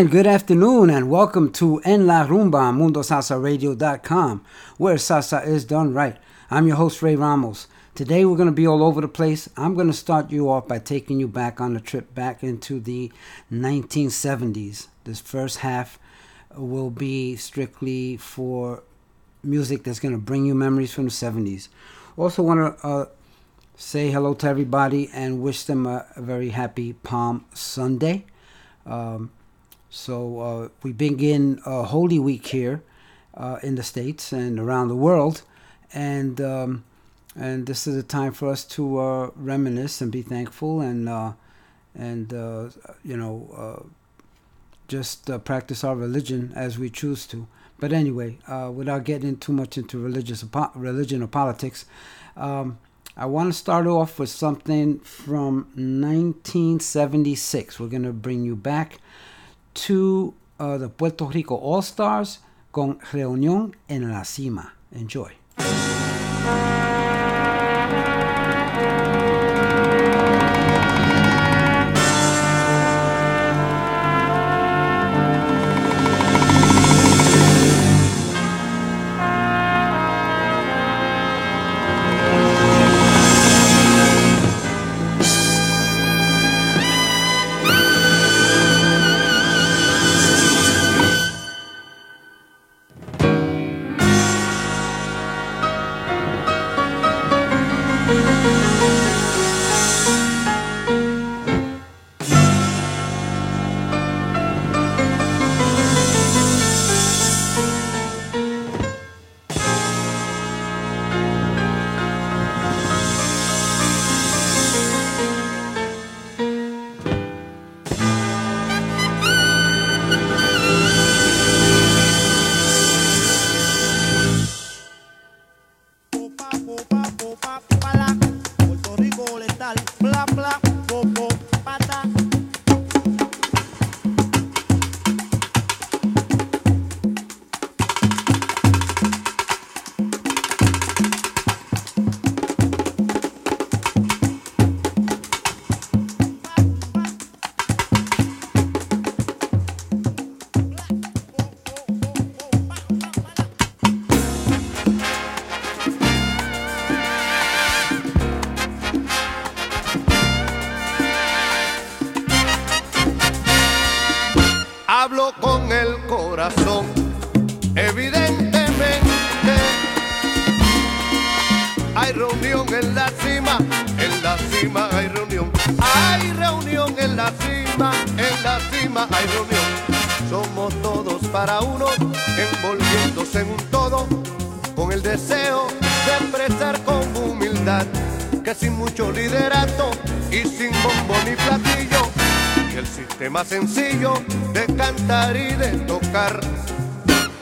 And good afternoon, and welcome to En La Rumba MundoSalsaRadio.com, where salsa is done right. I'm your host, Ray Ramos. Today we're going to be all over the place. I'm going to start you off by taking you back on a trip back into the 1970s. This first half will be strictly for music that's going to bring you memories from the 70s. Also, want to uh, say hello to everybody and wish them a, a very happy Palm Sunday. Um, so uh, we begin uh, Holy Week here uh, in the states and around the world, and um, and this is a time for us to uh, reminisce and be thankful and uh, and uh, you know just practice our religion as we choose to. But anyway, without getting too much into religious religion or politics. Um, I want to start off with something from 1976. We're going to bring you back to uh, the Puerto Rico All Stars con Reunión en la Cima. Enjoy.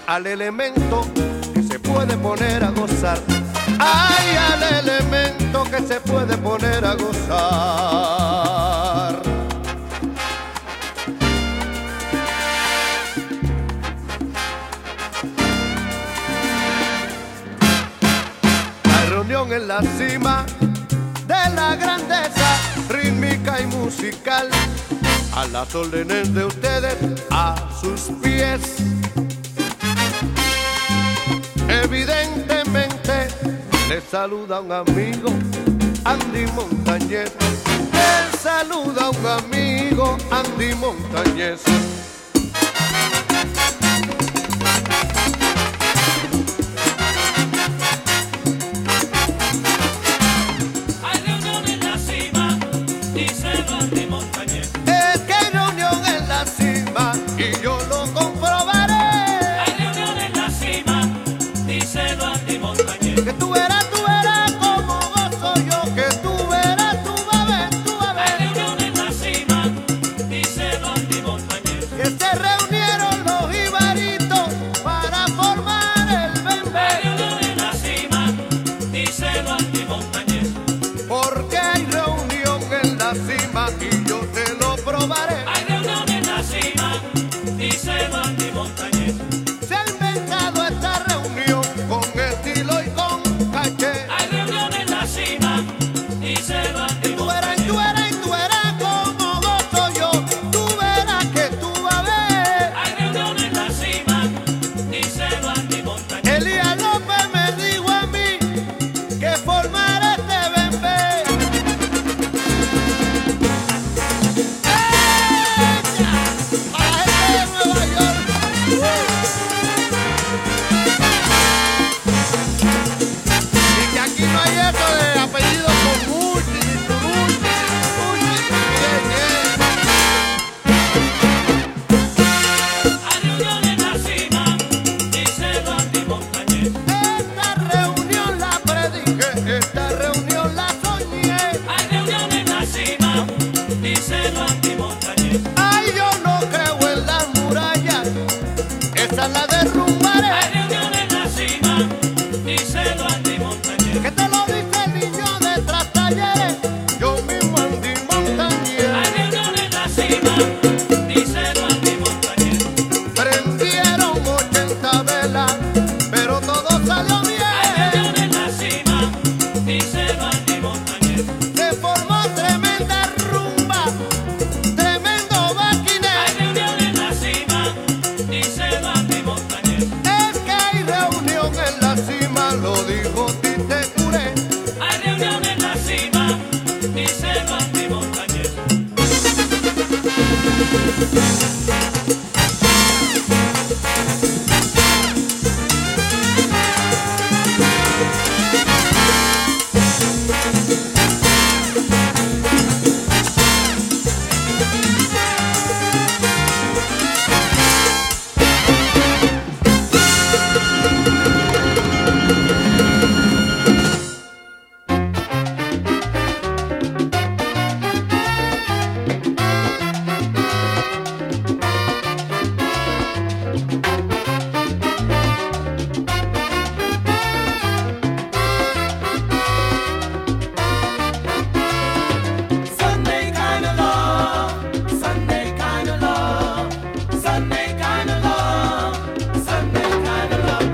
Al elemento que se puede poner a gozar. Ay, al elemento que se puede poner a gozar. La reunión en la cima de la grandeza rítmica y musical a las órdenes de ustedes, a sus pies. Evidentemente le saluda un amigo, Andy Montañez. Le saluda un amigo, Andy Montañez.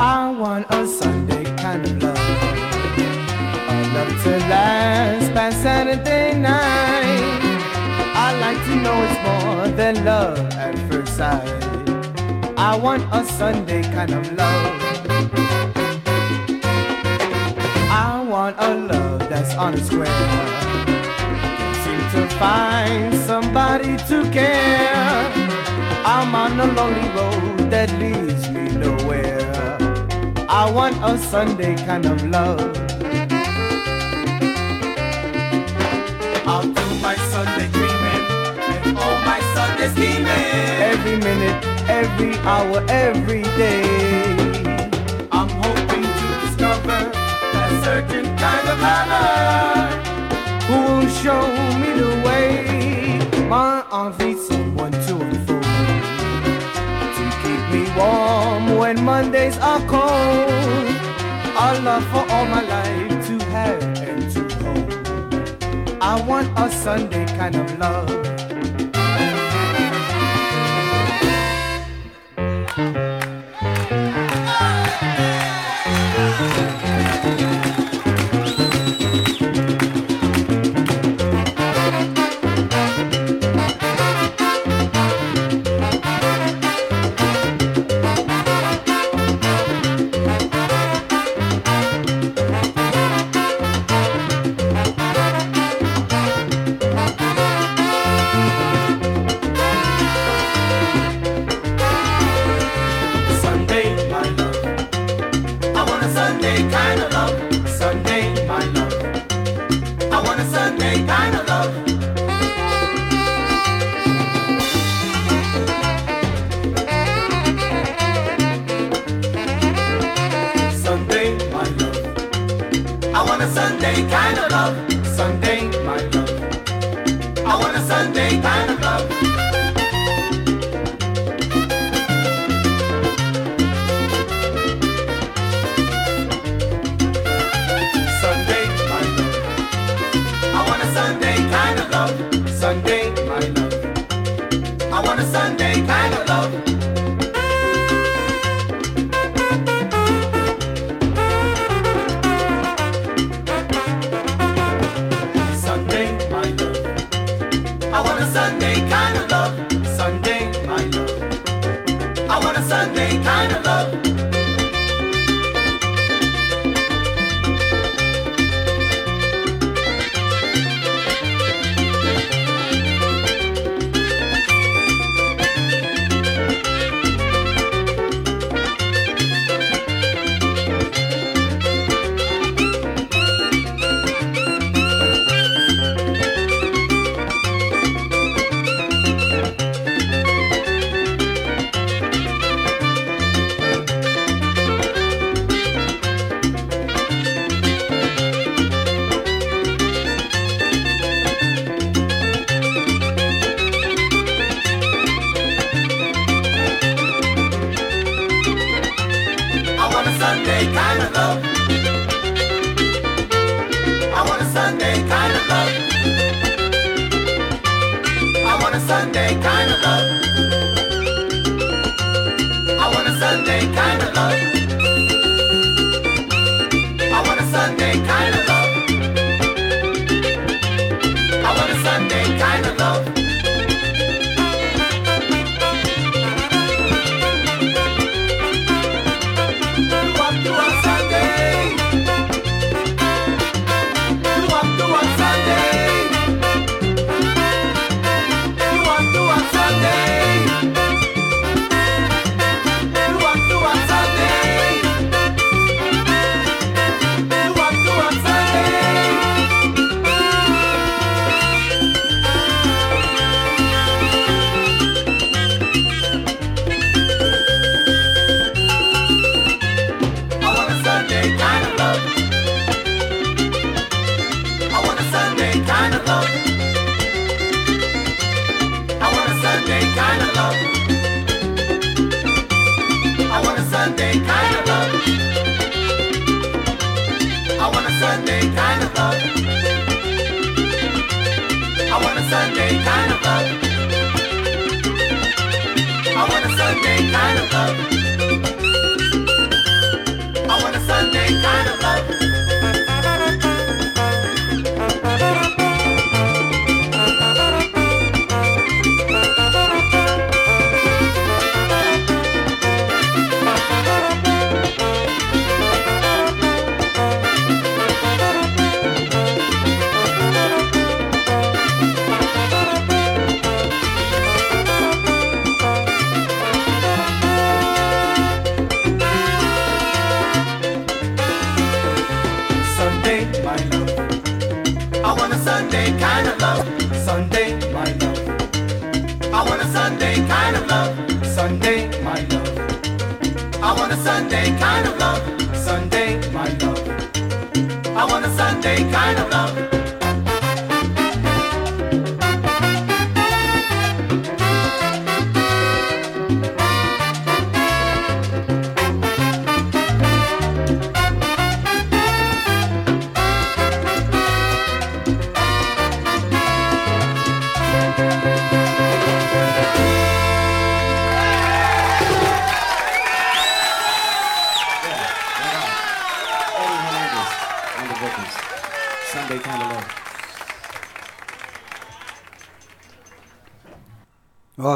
I want a Sunday kind of love. a love to last past Saturday night. I like to know it's more than love at first sight. I want a Sunday kind of love. I want a love that's on its way. Can't seem to find somebody to care. I'm on a lonely road that leads I want a Sunday kind of love. I'll do my Sunday dreaming and all my Sunday scheming. Every minute, every hour, every day. I'm hoping to discover a certain kind of lover who will show me the way. My arms warm when Mondays are cold. A love for all my life to have and to hold. I want a Sunday kind of love.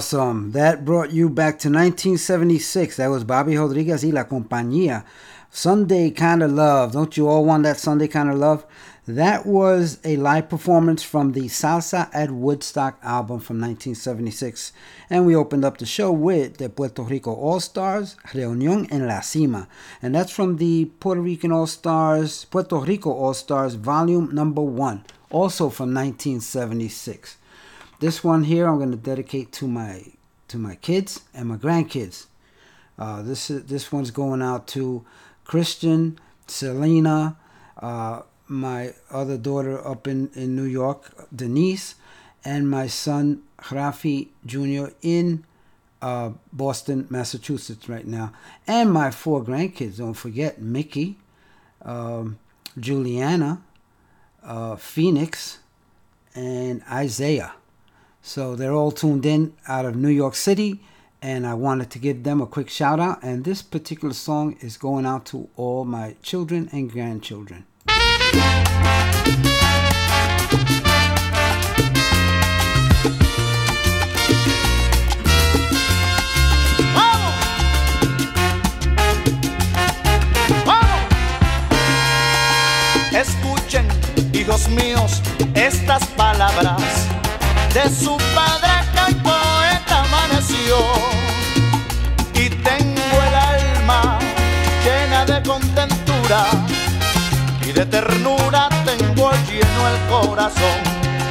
Awesome. That brought you back to 1976. That was Bobby Rodriguez y La Compañía. Sunday Kind of Love. Don't you all want that Sunday Kind of Love? That was a live performance from the Salsa at Woodstock album from 1976. And we opened up the show with the Puerto Rico All Stars, Reunión en la Cima. And that's from the Puerto Rican All Stars, Puerto Rico All Stars, volume number one, also from 1976. This one here I'm going to dedicate to my to my kids and my grandkids. Uh, this is this one's going out to Christian, Selena, uh, my other daughter up in, in New York, Denise, and my son Rafi Jr. in uh, Boston, Massachusetts right now, and my four grandkids. Don't forget Mickey, um, Juliana, uh, Phoenix, and Isaiah. So they're all tuned in out of New York City, and I wanted to give them a quick shout out. And this particular song is going out to all my children and grandchildren. ¡Vamos! ¡Vamos! Escuchen, hijos míos, estas palabras de su padre que el poeta amaneció. Y tengo el alma llena de contentura y de ternura tengo lleno el corazón.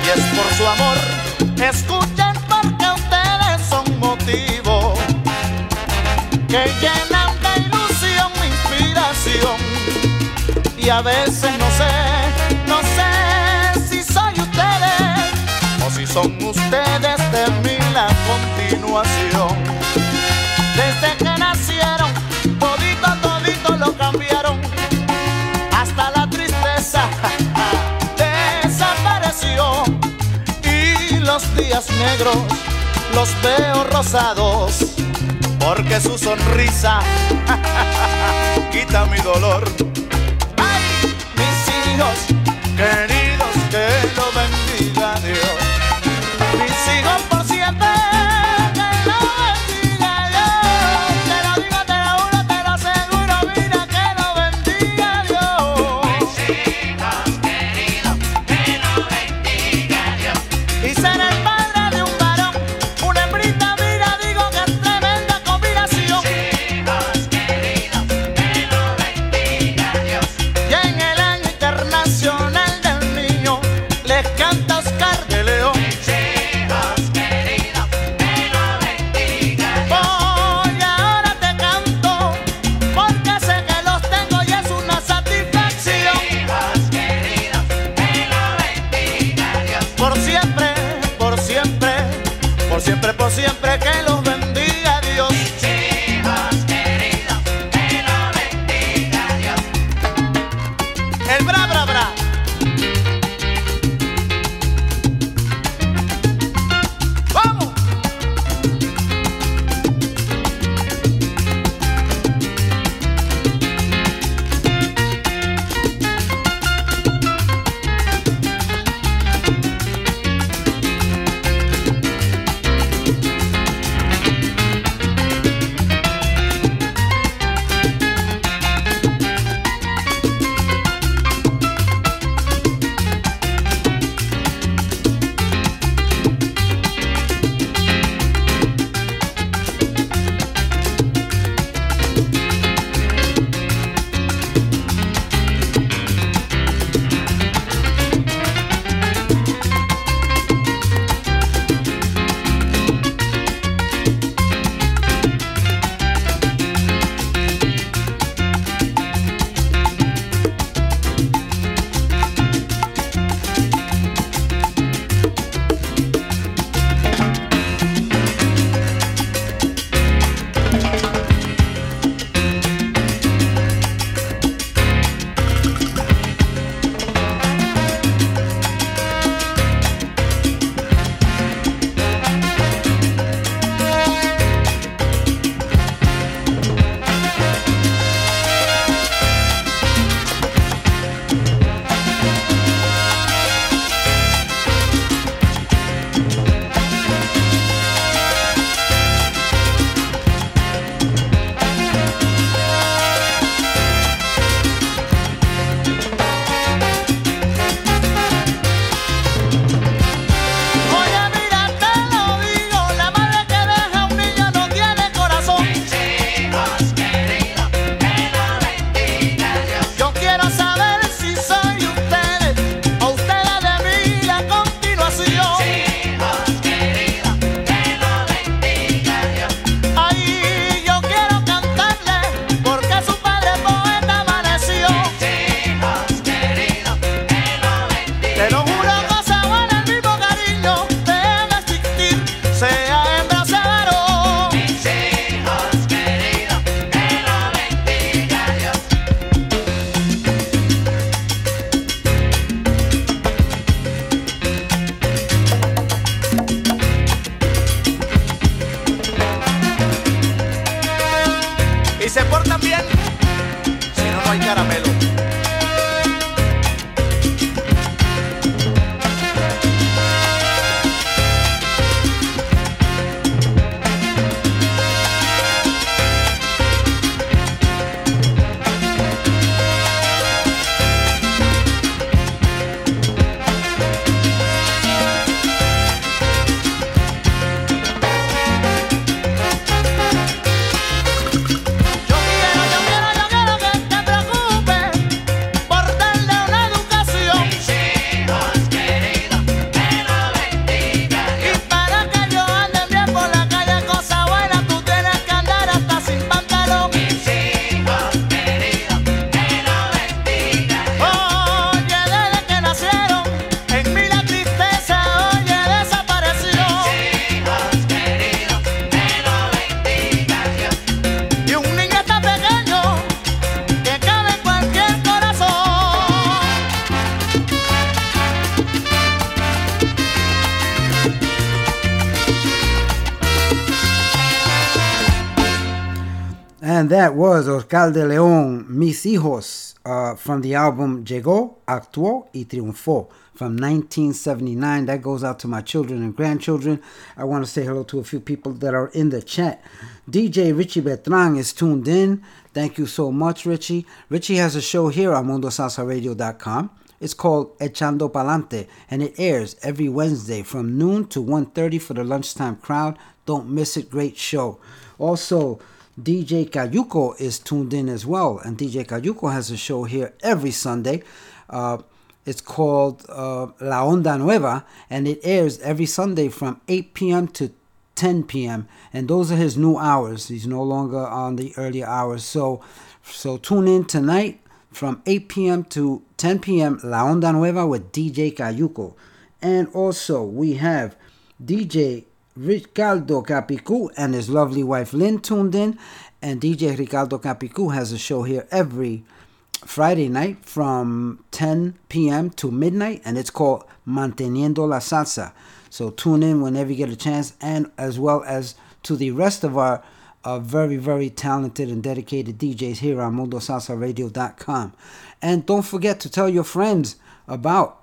Y es por su amor, escuchen porque ustedes son motivo que llenan de ilusión mi inspiración. Y a veces no sé, ustedes de mí la continuación. Desde que nacieron, todito, todito lo cambiaron. Hasta la tristeza desapareció. Y los días negros los veo rosados. Porque su sonrisa quita mi dolor. Ay, mis hijos queridos, that was Oscar de Leon, Mis Hijos, uh, from the album Llegó, Actuó y Triunfó from 1979. That goes out to my children and grandchildren. I want to say hello to a few people that are in the chat. DJ Richie Betran is tuned in. Thank you so much, Richie. Richie has a show here on MundoSalsaRadio.com. It's called Echando Palante, and it airs every Wednesday from noon to 1.30 for the lunchtime crowd. Don't miss it. Great show. Also, DJ Cayuco is tuned in as well, and DJ Cayuco has a show here every Sunday. Uh, it's called uh, La Onda Nueva, and it airs every Sunday from 8 p.m. to 10 p.m. And those are his new hours. He's no longer on the earlier hours. So, so tune in tonight from 8 p.m. to 10 p.m. La Onda Nueva with DJ Cayuco. And also we have DJ Ricardo Capicu and his lovely wife Lynn tuned in. And DJ Ricardo Capicu has a show here every Friday night from 10 p.m. to midnight, and it's called Manteniendo la Salsa. So tune in whenever you get a chance, and as well as to the rest of our uh, very, very talented and dedicated DJs here on MundoSalsaRadio.com. And don't forget to tell your friends about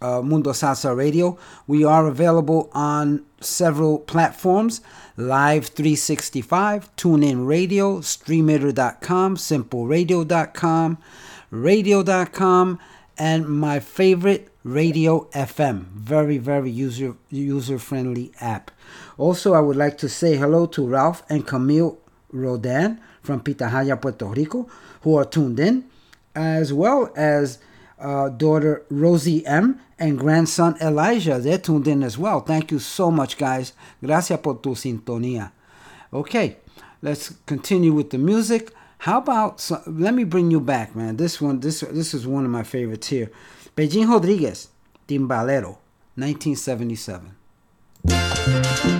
uh, Mundo Salsa Radio. We are available on several platforms Live 365, TuneIn Radio, StreamItter.com, SimpleRadio.com, Radio.com, and my favorite, Radio FM. Very, very user user friendly app. Also, I would like to say hello to Ralph and Camille Rodan from Pitahaya, Puerto Rico, who are tuned in, as well as uh, daughter Rosie M and grandson Elijah. They're tuned in as well. Thank you so much, guys. Gracias por tu sintonía. Okay, let's continue with the music. How about so, let me bring you back, man. This one, this this is one of my favorites here. Pellín Rodriguez, Timbalero, 1977.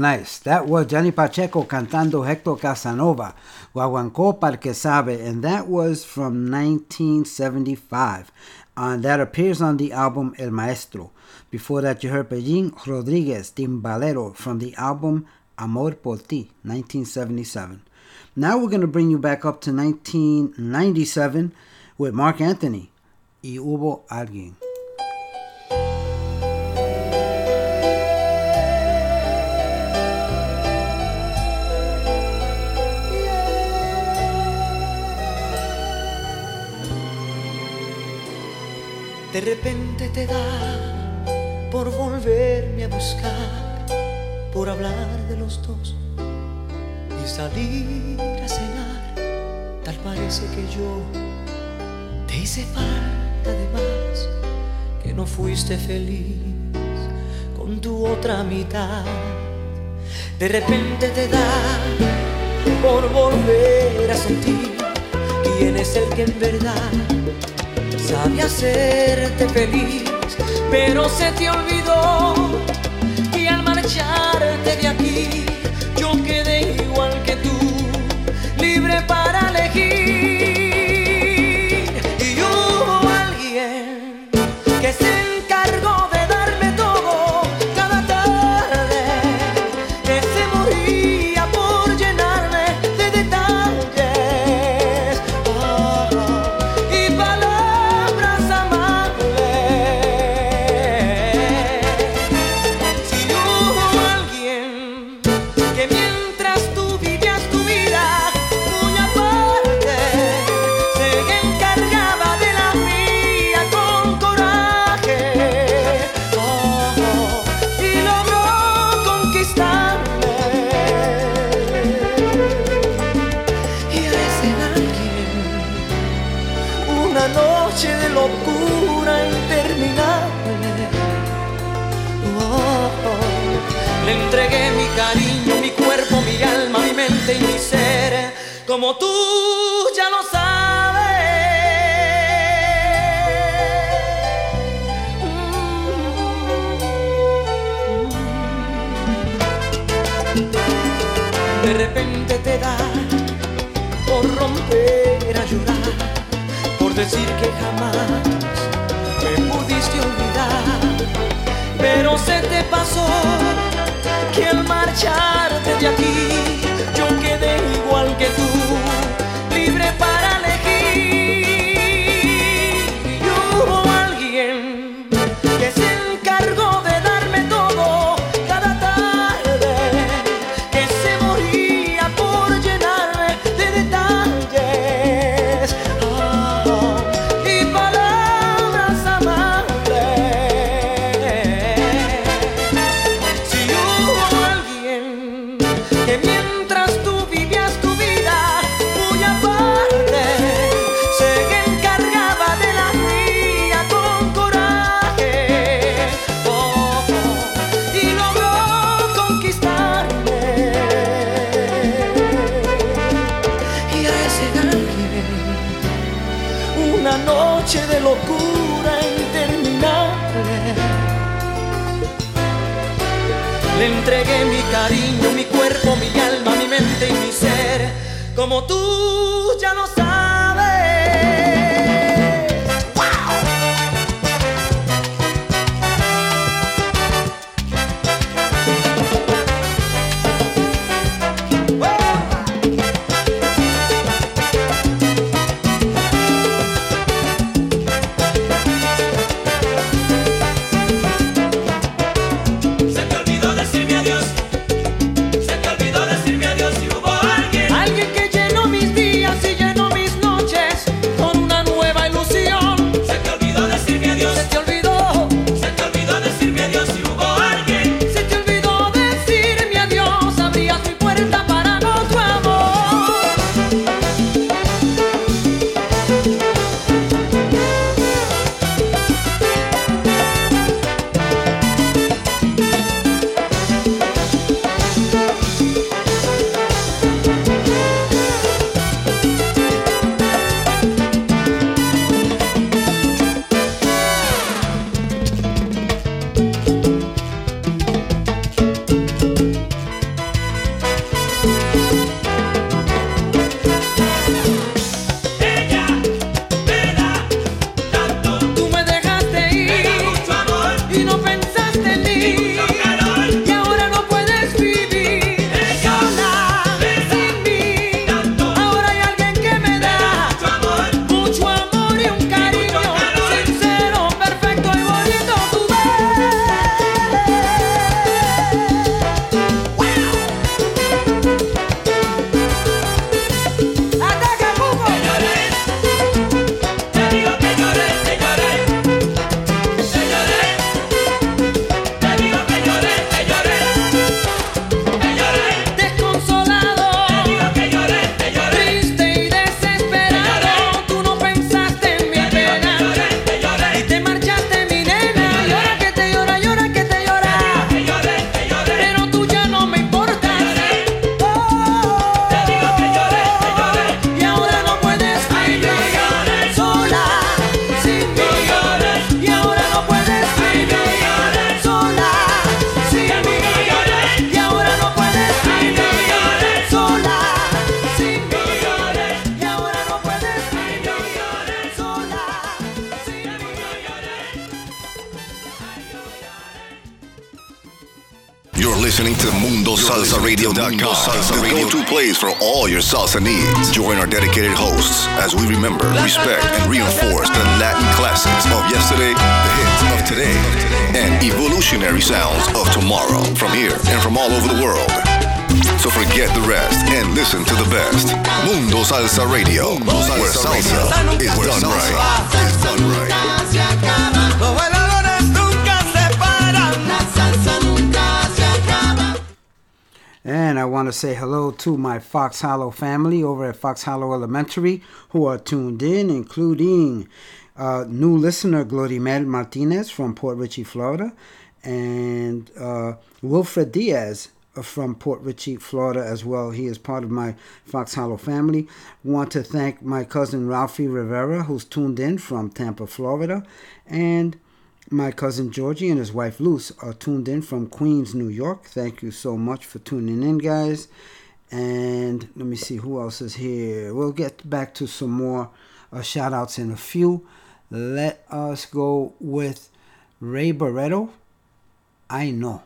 nice. That was Johnny Pacheco cantando Hector Casanova, Guaguancó Parque Sabe, and that was from 1975. And that appears on the album El Maestro. Before that, you heard Pellín Rodríguez Timbalero from the album Amor por Ti, 1977. Now we're going to bring you back up to 1997 with Marc Anthony y Hubo Alguien. de repente te da por volverme a buscar, por hablar de los dos y salir a cenar. Tal parece que yo te hice falta de más, que no fuiste feliz con tu otra mitad. De repente te da por volver a sentir quién es el que en verdad Sabía hacerte feliz, pero se te olvidó. te da por romper a llorar, por decir que jamás me pudiste olvidar, pero se te pasó que al marcharte de aquí to my Fox Hollow family over at Fox Hollow Elementary who are tuned in, including uh, new listener Glorimel Martinez from Port Richey, Florida, and uh, Wilfred Diaz from Port Richey, Florida, as well. He is part of my Fox Hollow family. Want to thank my cousin Ralphie Rivera, who's tuned in from Tampa, Florida, and my cousin Georgie and his wife Luce are tuned in from Queens, New York. Thank you so much for tuning in, guys. And let me see who else is here. We'll get back to some more uh, shout outs in a few. Let us go with Ray Barretto. I know.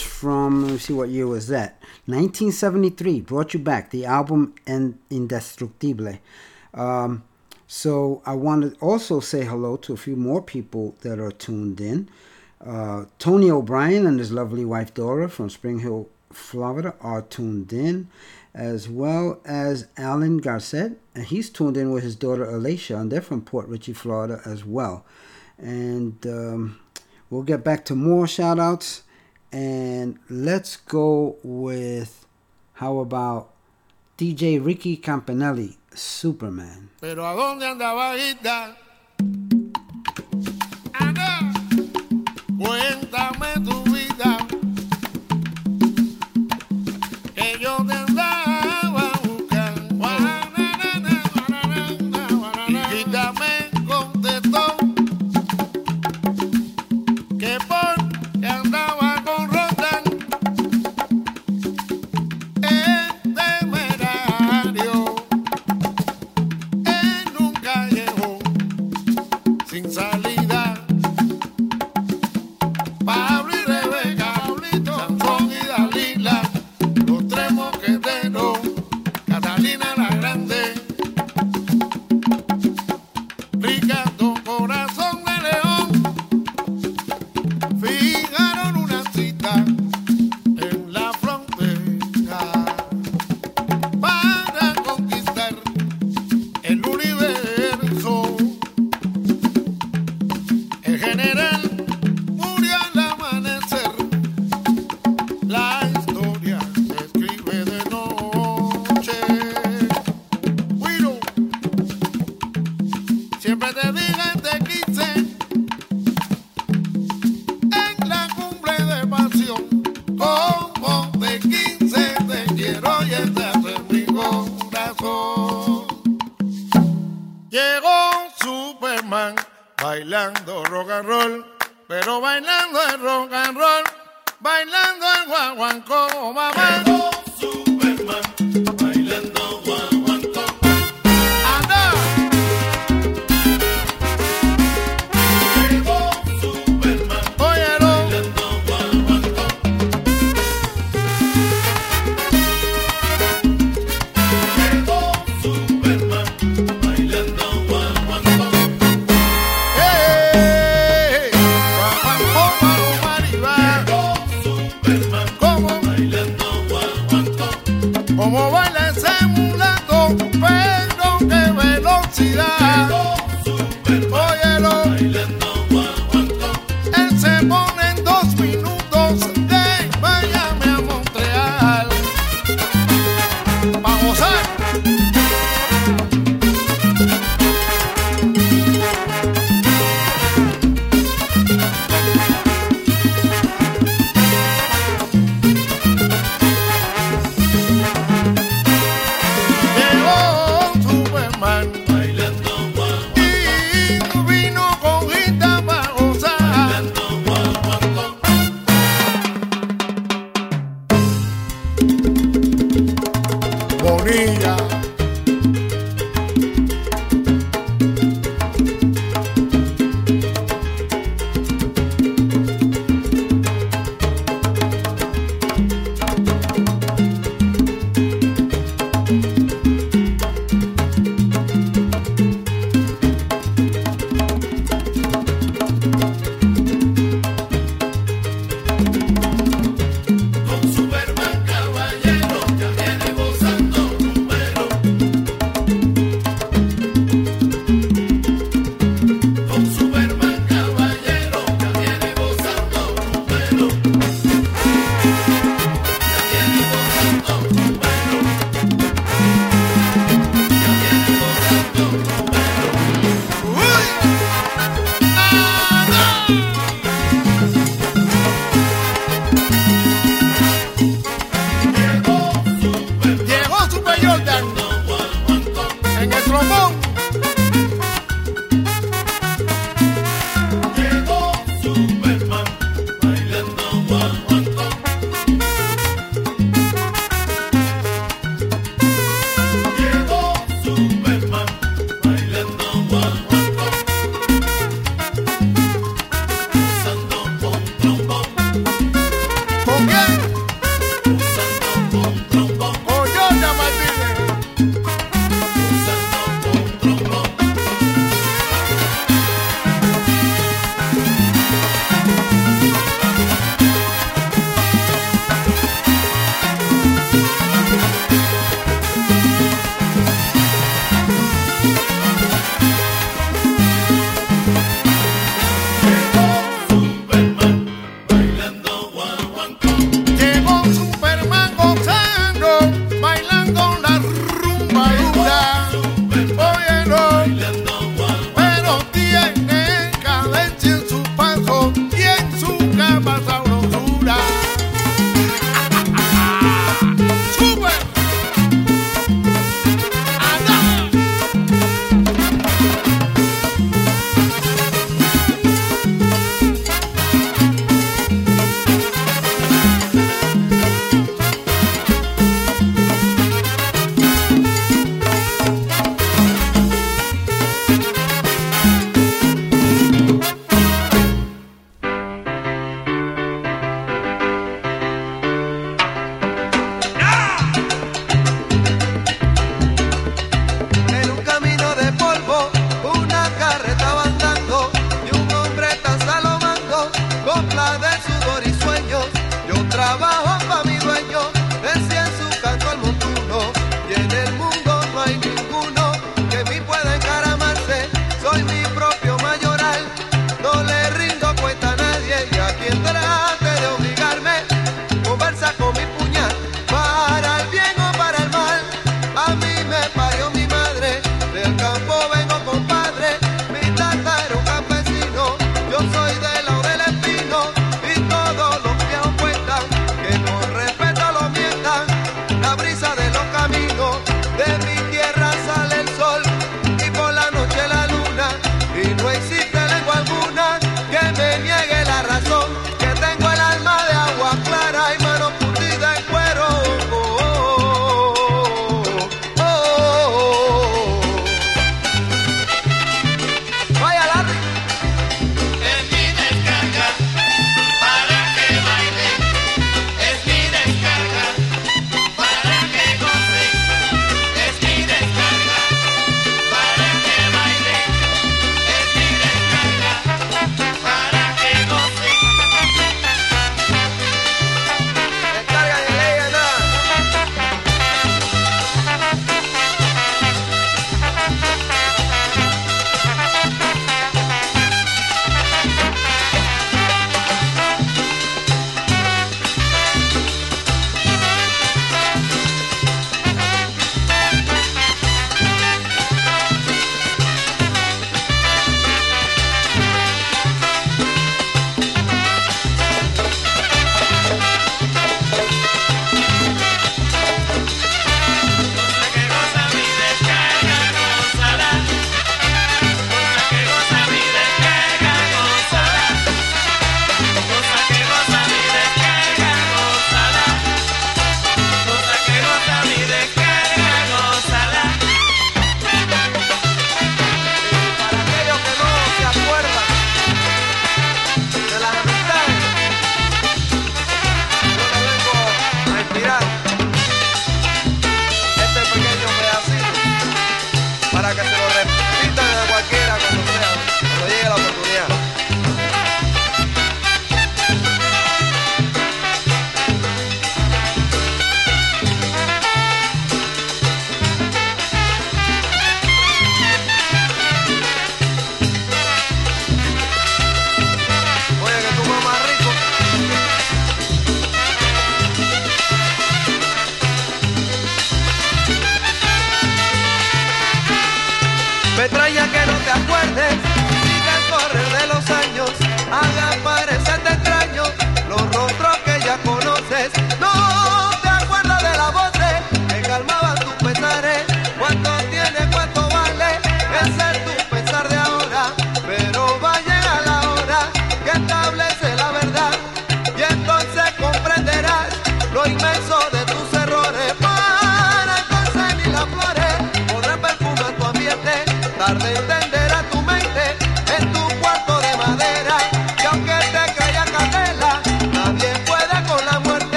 From, let me see what year was that? 1973, Brought You Back, the album and Indestructible. Um, so I want to also say hello to a few more people that are tuned in. Uh, Tony O'Brien and his lovely wife Dora from Spring Hill, Florida are tuned in, as well as Alan Garcet, and he's tuned in with his daughter Alicia, and they're from Port Richey, Florida as well. And um, we'll get back to more shout outs, and let's go with how about DJ Ricky Campanelli, Superman. Pero ¿a dónde andaba cuéntame tu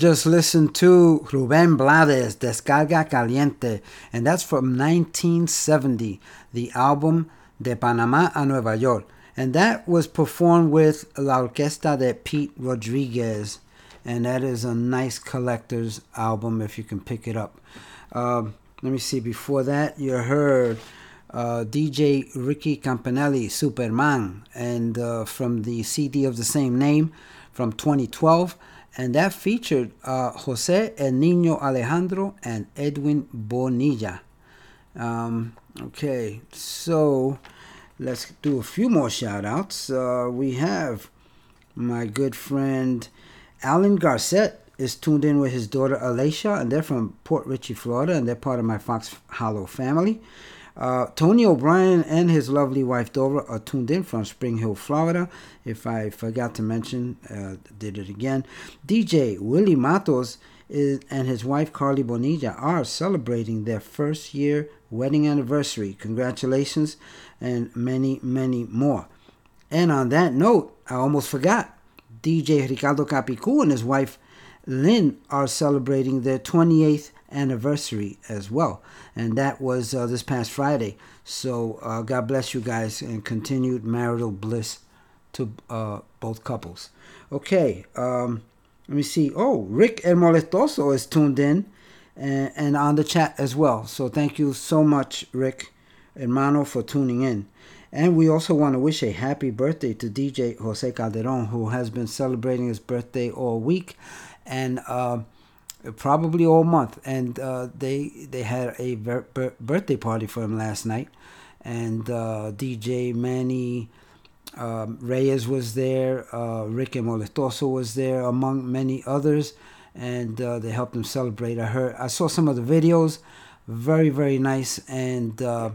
just listened to Rubén Blades, Descarga Caliente, and that's from 1970, the album De Panamá a Nueva York. And that was performed with La Orquesta de Pete Rodriguez. And that is a nice collector's album if you can pick it up. Um, let me see, before that, you heard uh, DJ Ricky Campanelli, Superman, and uh, from the CD of the same name from 2012. And that featured uh, Jose El Nino Alejandro and Edwin Bonilla. Um, okay, so let's do a few more shout outs. Uh, we have my good friend Alan Garcett is tuned in with his daughter Alicia, and they're from Port Richey, Florida, and they're part of my Fox Hollow family. Uh, Tony O'Brien and his lovely wife Dora are tuned in from Spring Hill, Florida. If I forgot to mention, uh, did it again. DJ Willie Matos is, and his wife Carly Bonilla are celebrating their first year wedding anniversary. Congratulations, and many, many more. And on that note, I almost forgot. DJ Ricardo Capicu and his wife Lynn are celebrating their 28th anniversary as well. And that was uh, this past Friday. So uh, God bless you guys and continued marital bliss to uh, both couples. Okay, um, let me see. Oh, Rick El Molestoso is tuned in and, and on the chat as well. So thank you so much, Rick Hermano, for tuning in. And we also want to wish a happy birthday to DJ Jose Calderon, who has been celebrating his birthday all week and uh, probably all month. And uh, they they had a bir- birthday party for him last night. And uh, DJ Manny um, Reyes was there, uh, Rick Molestoso was there, among many others. And uh, they helped him celebrate. I heard, I saw some of the videos, very very nice, and uh,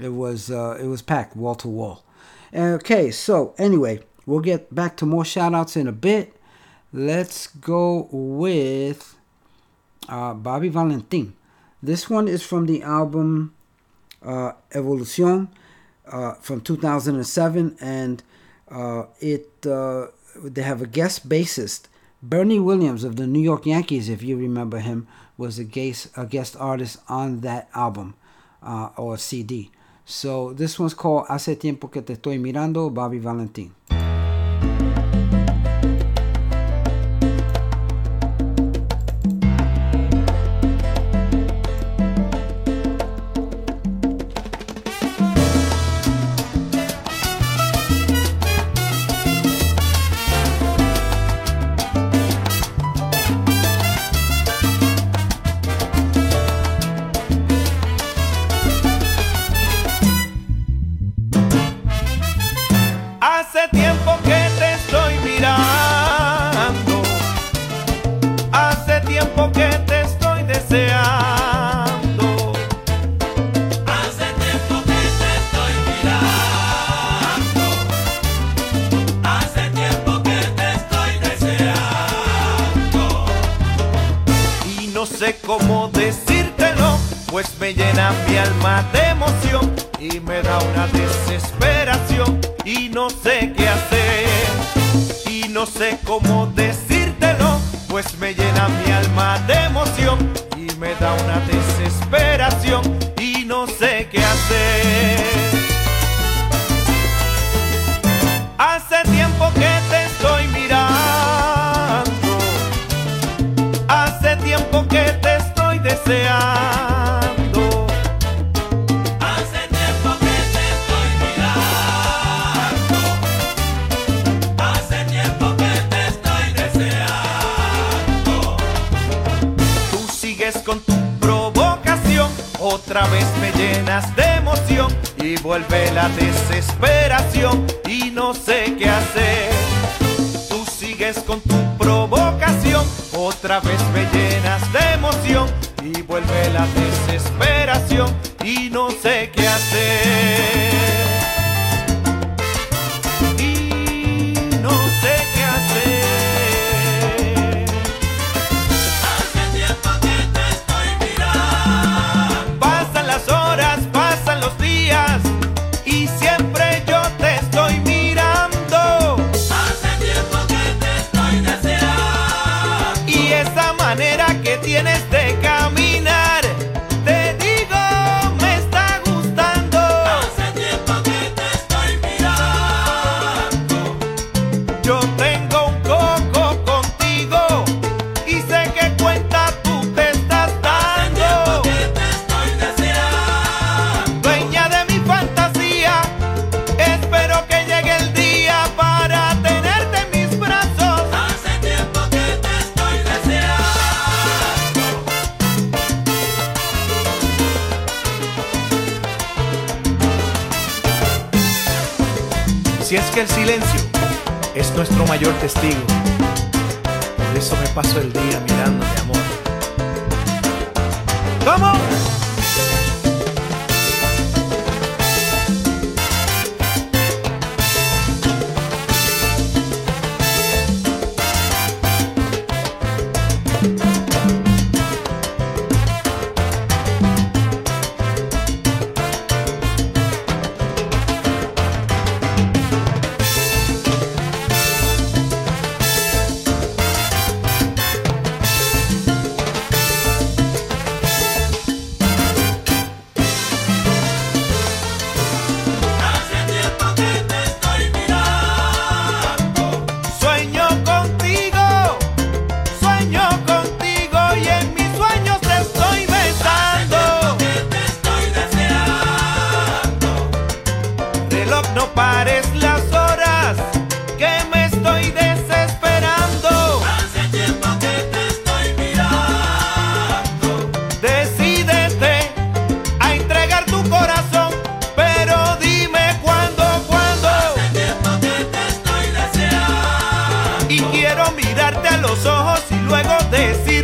it was uh, it was packed wall to wall. Okay, so anyway, we'll get back to more shout outs in a bit. Let's go with uh, Bobby Valentin. This one is from the album uh, Evolucion uh, from 2007, and uh, it uh, they have a guest bassist. Bernie Williams of the New York Yankees, if you remember him, was a guest, a guest artist on that album uh, or CD. So this one's called Hace tiempo que te estoy mirando, Bobby Valentin. mirarte a los ojos y luego decir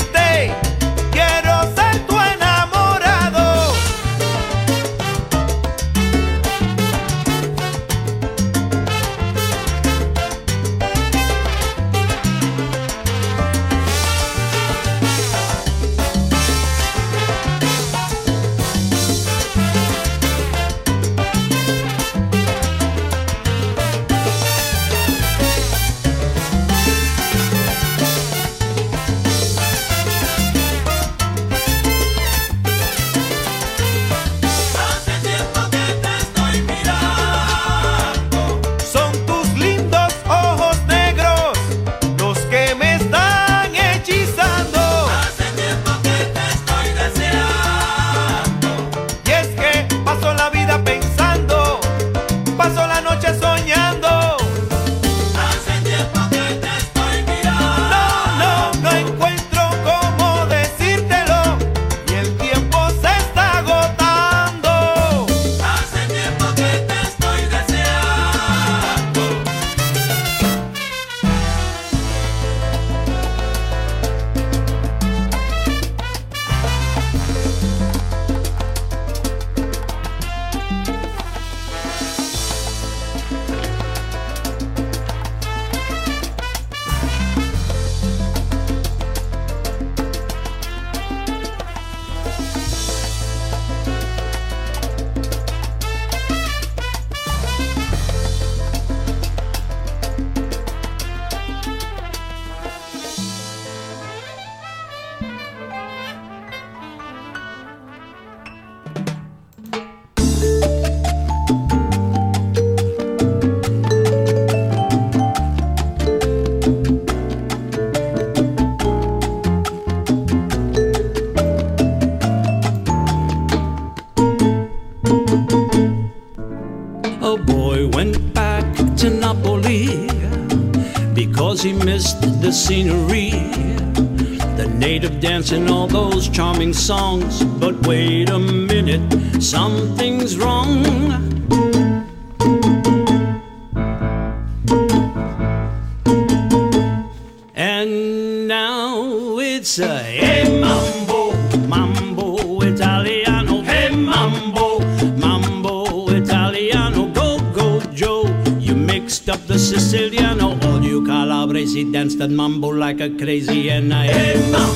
songs, but wait a minute, something's wrong. And now it's a hey mambo, mambo Italiano, hey mambo, mambo Italiano, go go Joe. You mixed up the Siciliano, all you Calabrese danced that mambo like a crazy, and I hey mambo.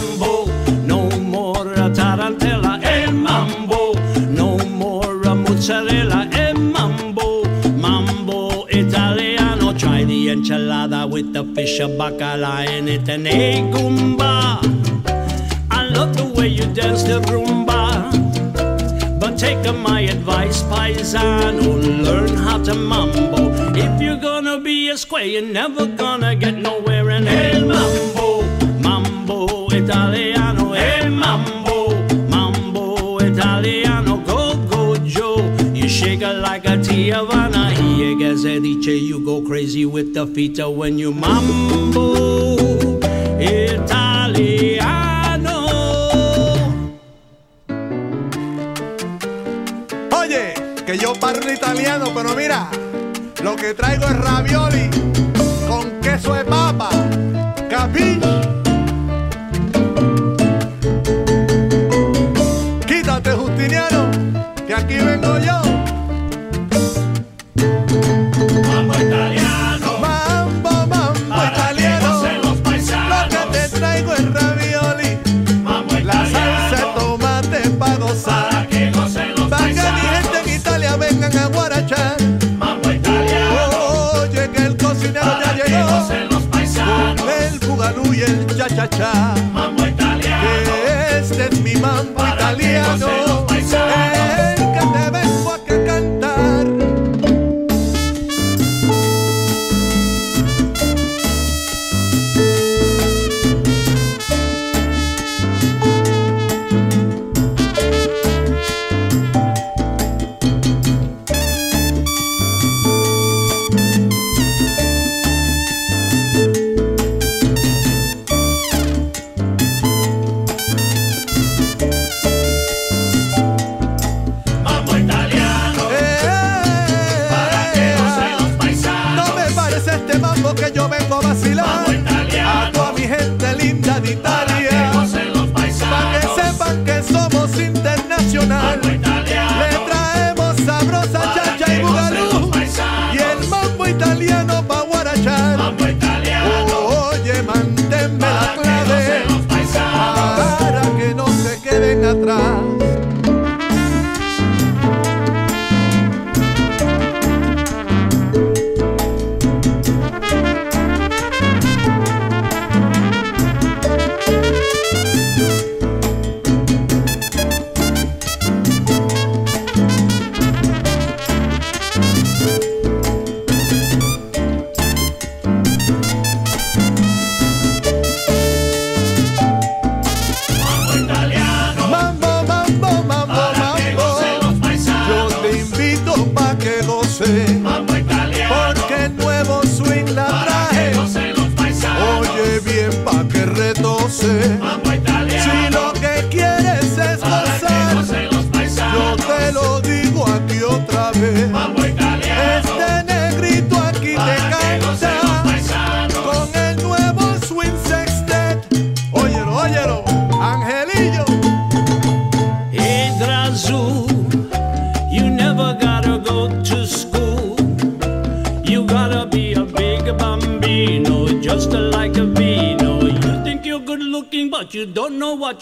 pizza when you mumble. Cha-cha-cha. Mambo italiano, Que este es mi mambo Para italiano.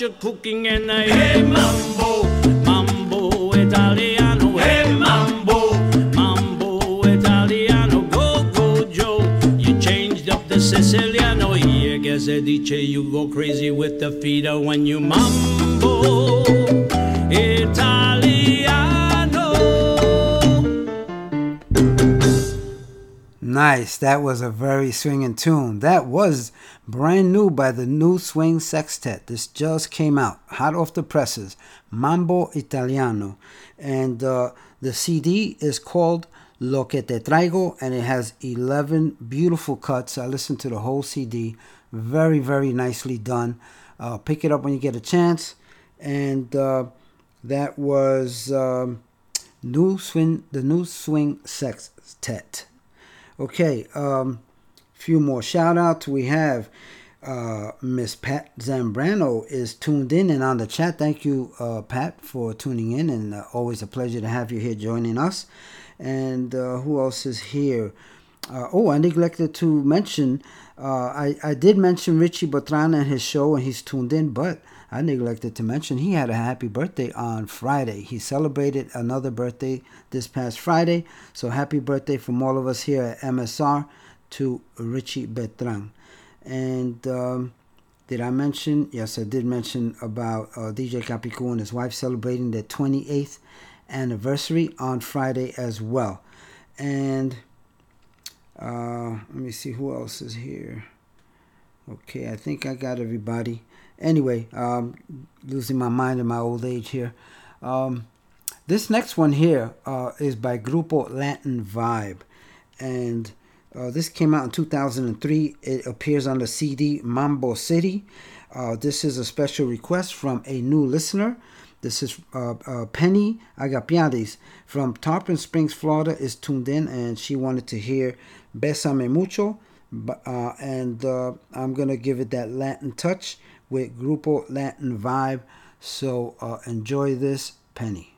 You're cooking. And I, hey, mambo, mambo italiano, hey, mambo, mambo italiano, go, go, Joe. You changed up the Siciliano. Here, guess I dice you go crazy with the feeder when you mambo italiano. Nice. That was a very swinging tune. That was brand new by the New Swing Sextet. This just came out, hot off the presses. Mambo Italiano. And uh, the CD is called Lo que te traigo, and it has 11 beautiful cuts. I listened to the whole CD. Very, very nicely done. Uh, pick it up when you get a chance. And uh, that was um, New Swing, the New Swing Sextet. Okay, um, few more shout outs. We have uh, Miss Pat Zambrano is tuned in and on the chat. Thank you, uh, Pat, for tuning in, and uh, always a pleasure to have you here joining us. And uh, who else is here? Uh, oh, I neglected to mention. Uh, I I did mention Richie Botran and his show, and he's tuned in, but I neglected to mention he had a happy birthday on Friday. He celebrated another birthday this past Friday. So happy birthday from all of us here at MSR to Richie Betran. And um, did I mention? Yes, I did mention about uh, DJ Capicu and his wife celebrating their 28th anniversary on Friday as well. And uh, let me see who else is here. Okay, I think I got everybody. Anyway, um, losing my mind in my old age here. Um, this next one here uh, is by Grupo Latin Vibe, and uh, this came out in 2003. It appears on the CD Mambo City. Uh, this is a special request from a new listener. This is uh, uh, Penny Agapiades from Tarpon Springs, Florida, is tuned in and she wanted to hear Besame Mucho. Uh, and uh, I'm going to give it that Latin touch with Grupo Latin vibe. So uh, enjoy this, Penny.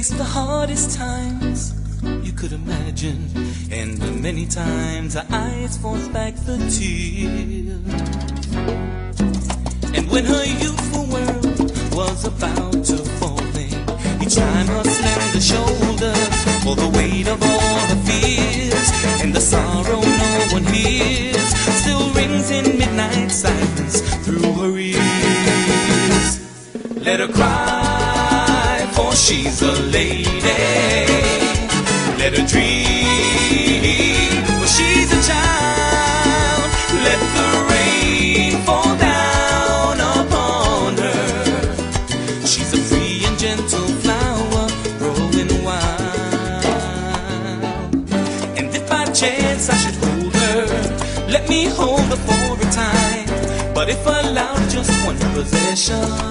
face the hardest time. just one position.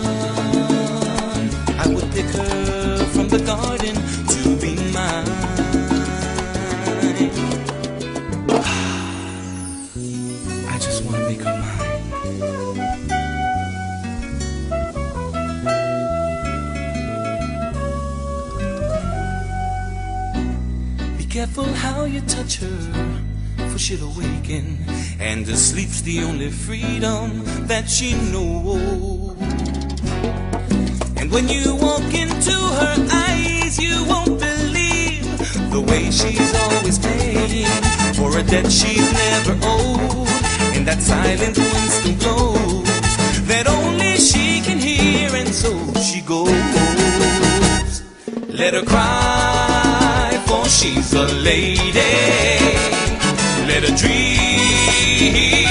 It's the only freedom that she knows. And when you walk into her eyes, you won't believe the way she's always paying for a debt she's never owed. And that silent wind still blows that only she can hear, and so she goes. Let her cry, for she's a lady. Let her dream.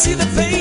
see the face.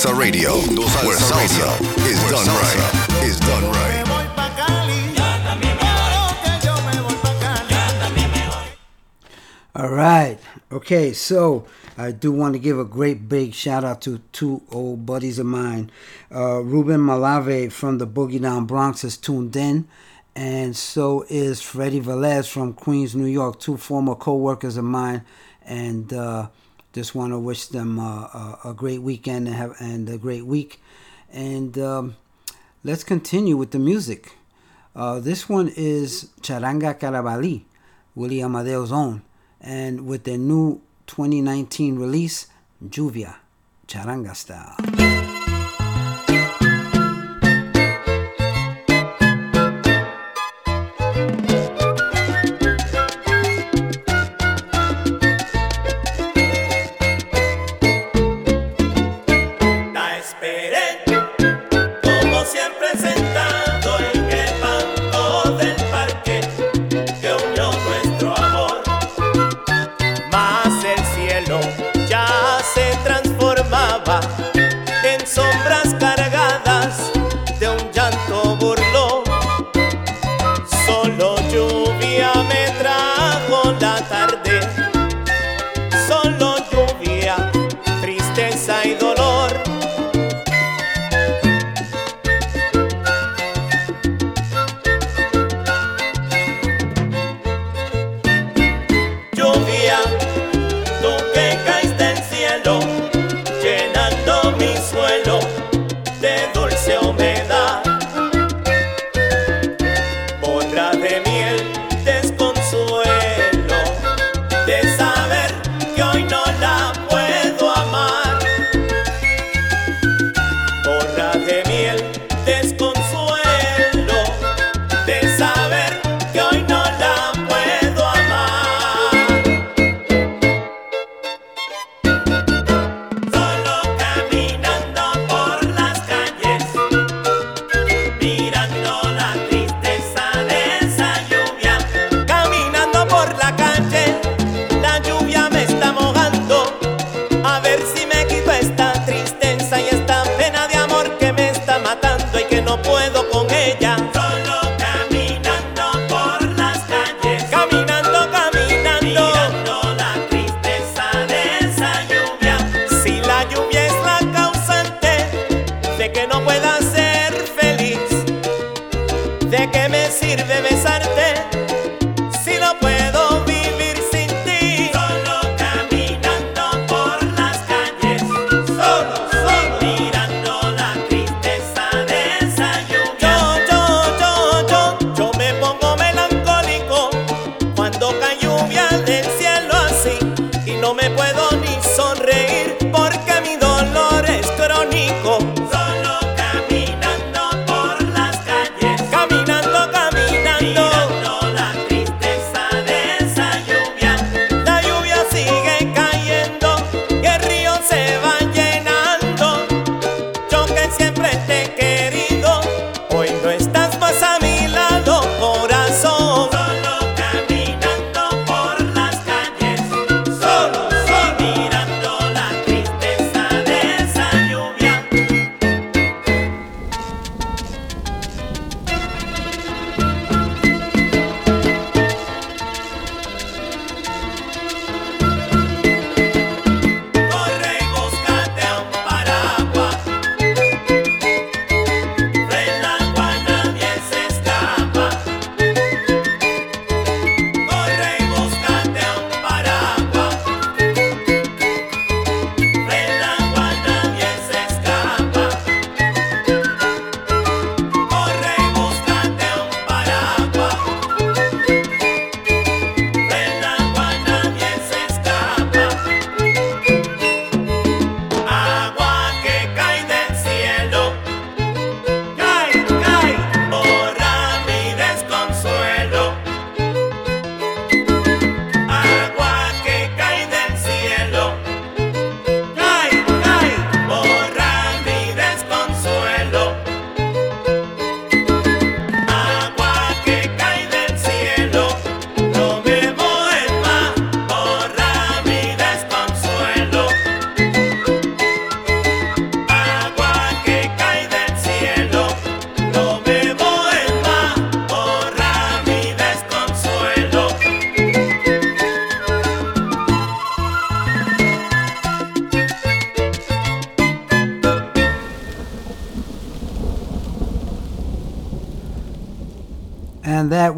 Salsa Radio, Mundo Salsa where salsa Radio is where done salsa right. Is done right. All right. Okay, so I do want to give a great big shout out to two old buddies of mine. Uh, Ruben Malave from the Boogie Down Bronx is tuned in, and so is Freddie Velez from Queens, New York, two former co workers of mine. And uh, just want to wish them a, a, a, great weekend and, have, and a great week. And um, let's continue with the music. Uh, this one is Charanga Carabali, Willie Amadeo's own, and with their new 2019 release, Lluvia, Charanga Style.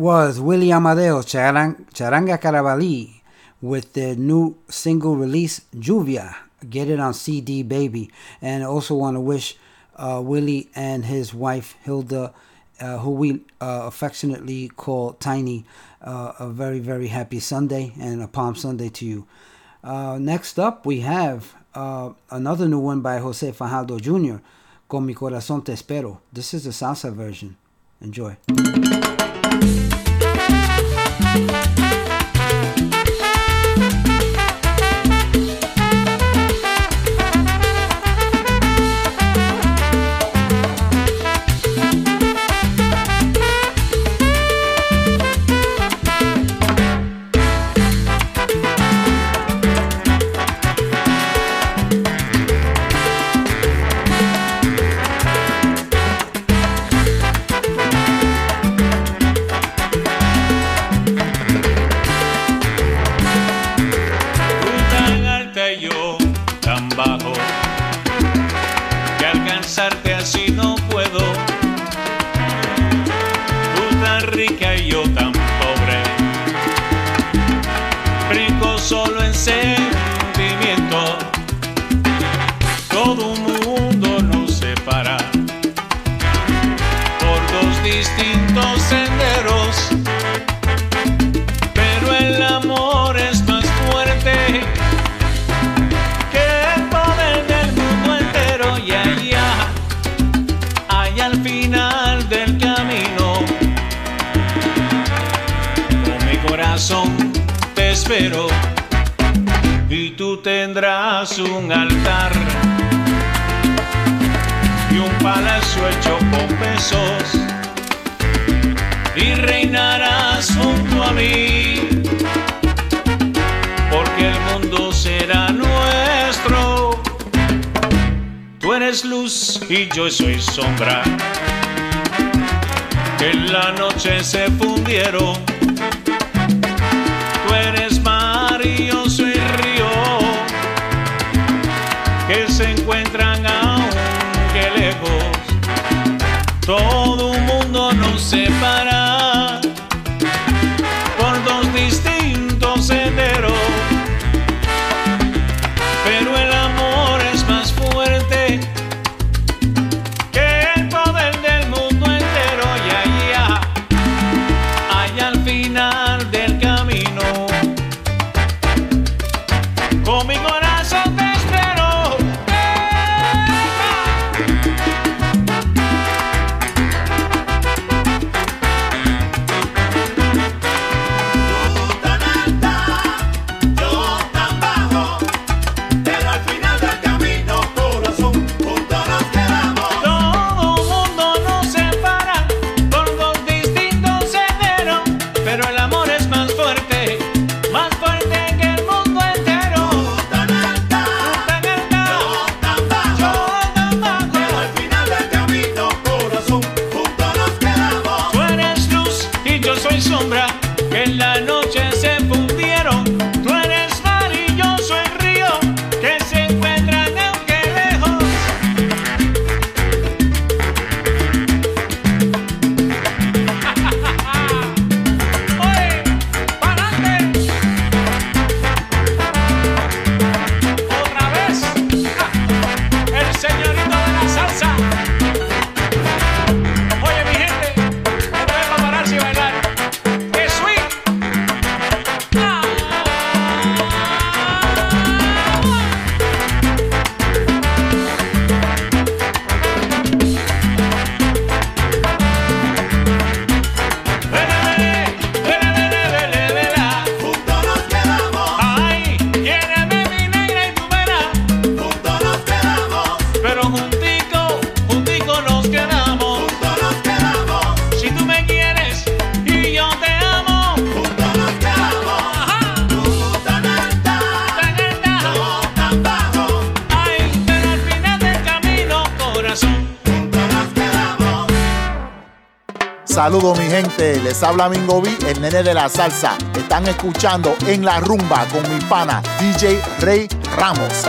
was William Amadeo Charanga Carabali with their new single release, Lluvia. Get it on CD, baby. And I also want to wish uh, Willie and his wife, Hilda, uh, who we uh, affectionately call Tiny, uh, a very, very happy Sunday and a Palm Sunday to you. Uh, next up, we have uh, another new one by Jose Fajardo Jr., Con mi corazón te espero. This is the salsa version. Enjoy. yo soy sombra. habla Mingo el nene de la salsa. Están escuchando en la rumba con mi pana DJ Rey Ramos.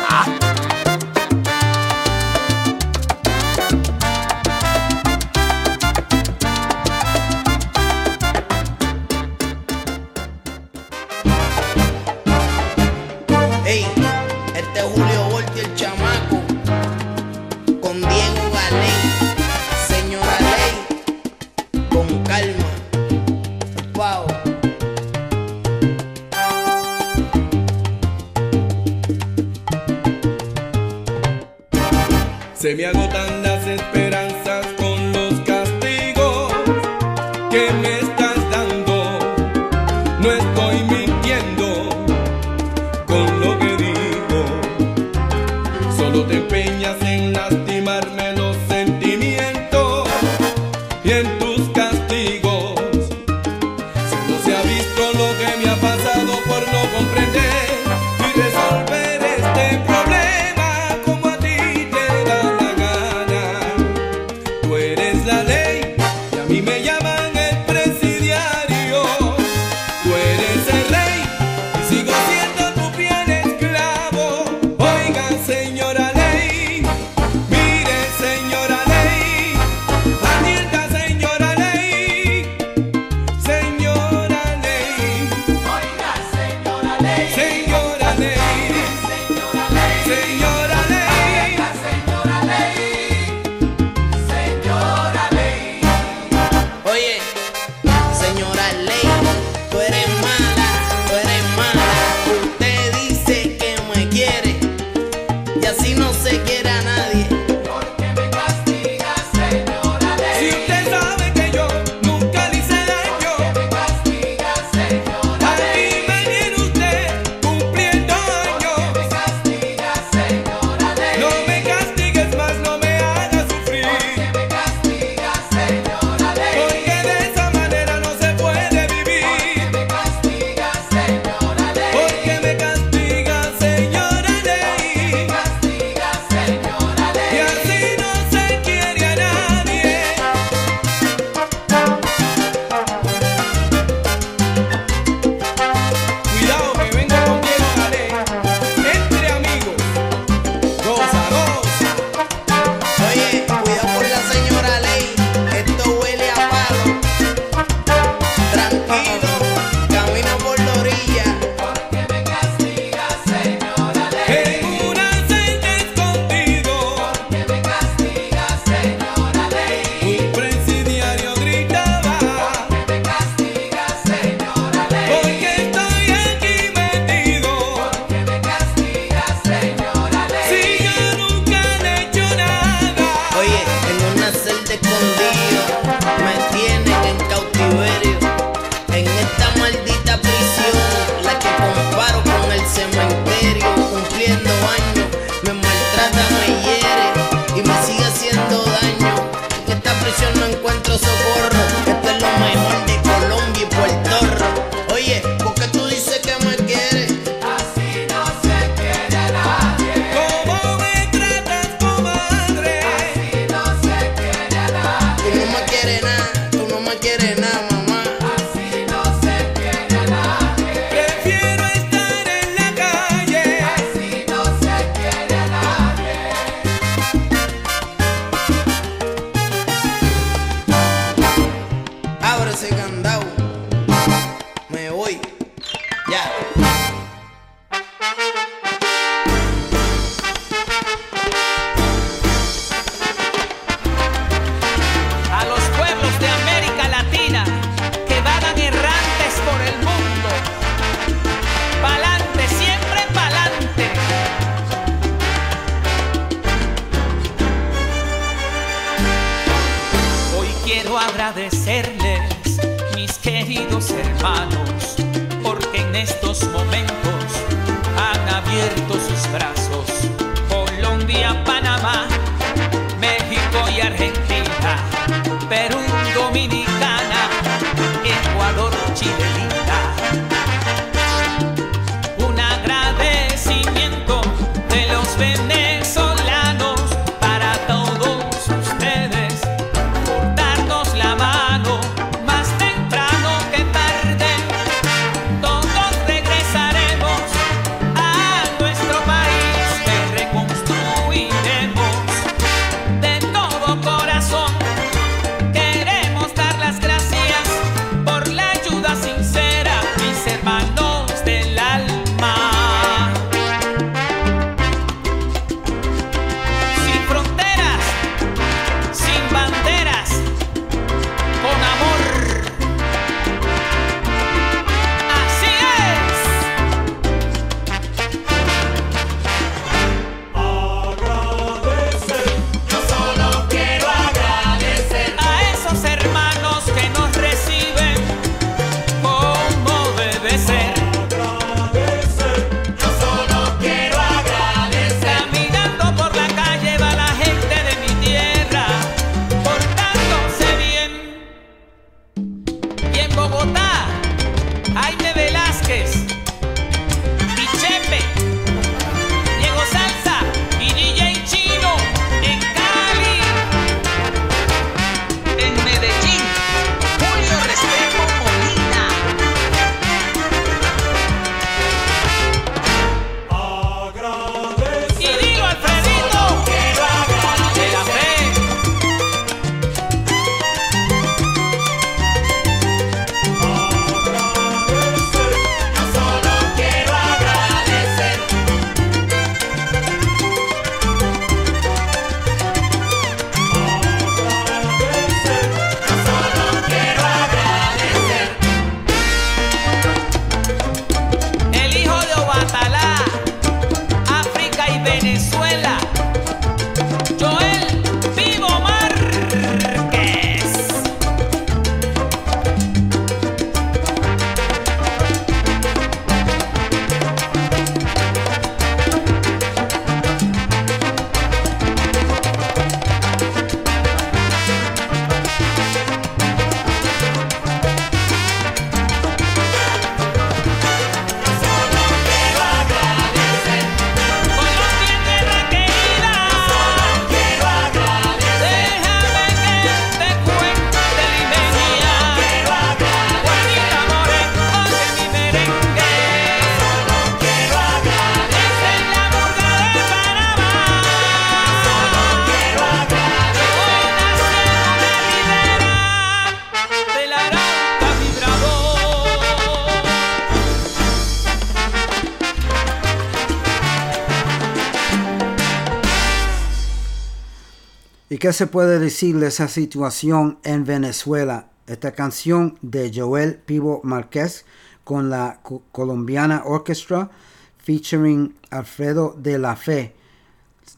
Qué se puede decir de esa situación en Venezuela? Esta canción de Joel Pivo Márquez con la co- colombiana orchestra featuring Alfredo de la Fe.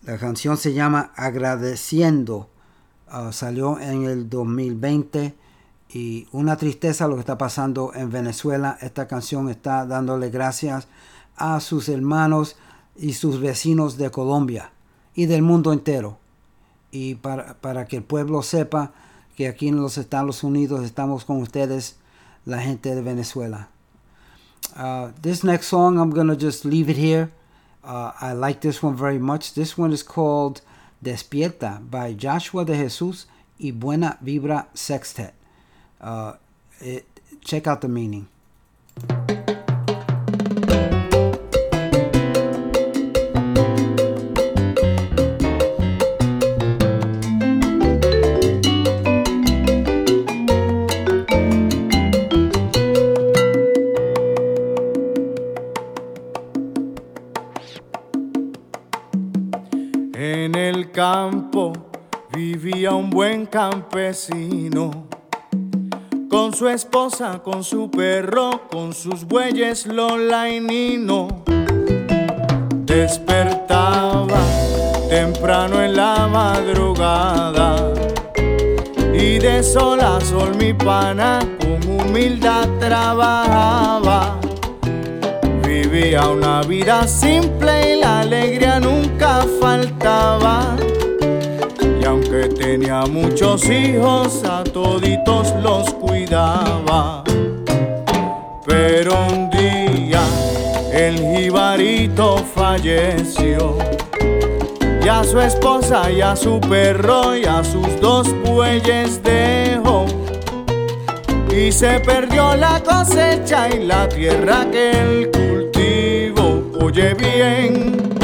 La canción se llama Agradeciendo. Ah, salió en el 2020 y una tristeza lo que está pasando en Venezuela. Esta canción está dándole gracias a sus hermanos y sus vecinos de Colombia y del mundo entero. Y para, para que el pueblo sepa que aquí en los Estados Unidos estamos con ustedes, la gente de Venezuela. Uh, this next song, I'm going to just leave it here. Uh, I like this one very much. This one is called Despierta by Joshua de Jesus y Buena Vibra Sextet. Uh, check out the meaning. Un buen campesino. Con su esposa, con su perro, con sus bueyes Lola y Nino. Despertaba temprano en la madrugada. Y de sol a sol mi pana con humildad trabajaba. Vivía una vida simple y la alegría nunca faltaba. Y aunque tenía muchos hijos, a toditos los cuidaba. Pero un día el jibarito falleció. Y a su esposa y a su perro y a sus dos bueyes dejó. Y se perdió la cosecha y la tierra que él cultivó. Oye bien,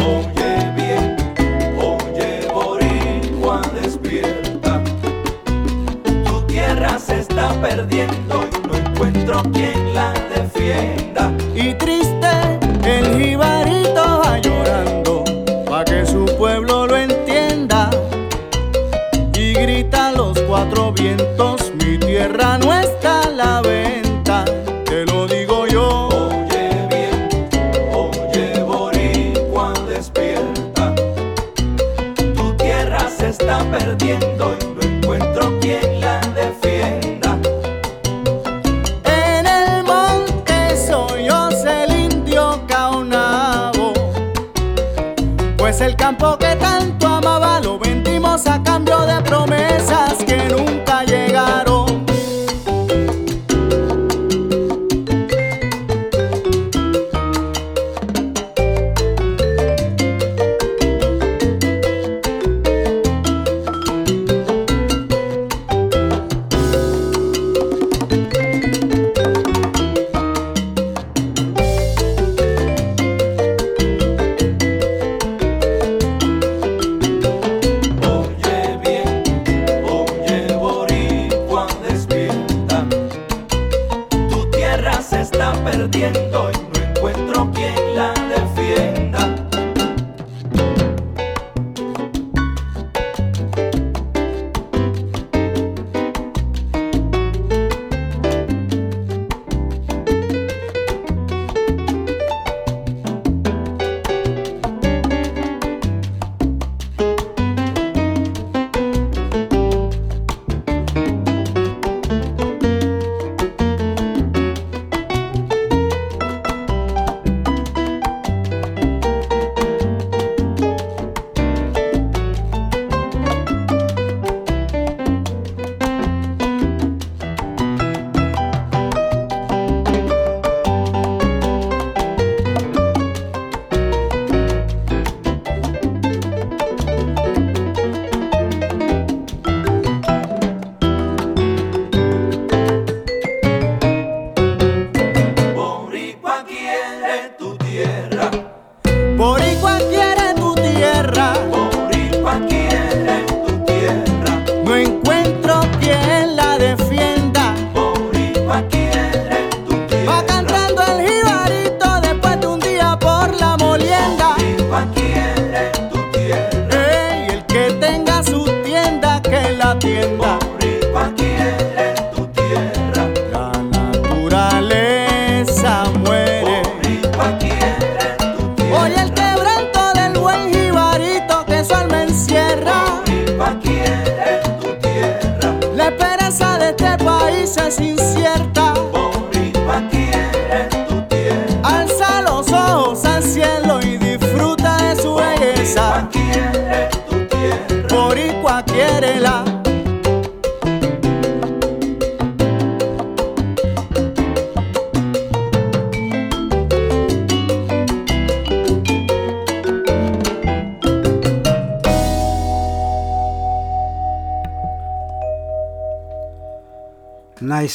perdiendo y no encuentro quien la defienda. Y triste el jibarito va llorando pa' que su pueblo lo entienda. Y grita a los cuatro vientos mi tierra no está a la venta te lo digo yo. Oye bien, oye boricua despierta. Tu tierra se está perdiendo y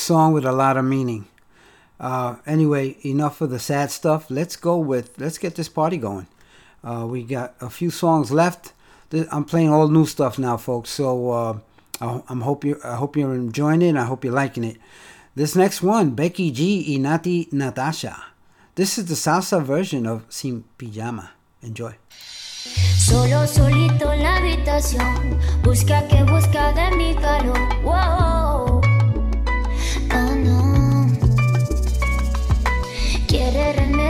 song with a lot of meaning. Uh, anyway, enough of the sad stuff. Let's go with let's get this party going. Uh, we got a few songs left. I'm playing all new stuff now, folks. So uh, I, I'm hope you I hope you're enjoying it. I hope you're liking it. This next one, Becky G y Natti Natasha. This is the salsa version of Sin Pijama. Enjoy. Solo solito en la habitación, busca que busca de mi calor. Wow.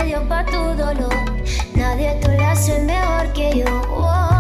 Remedio para tu dolor. Nadie te lo hace mejor que yo. Wow.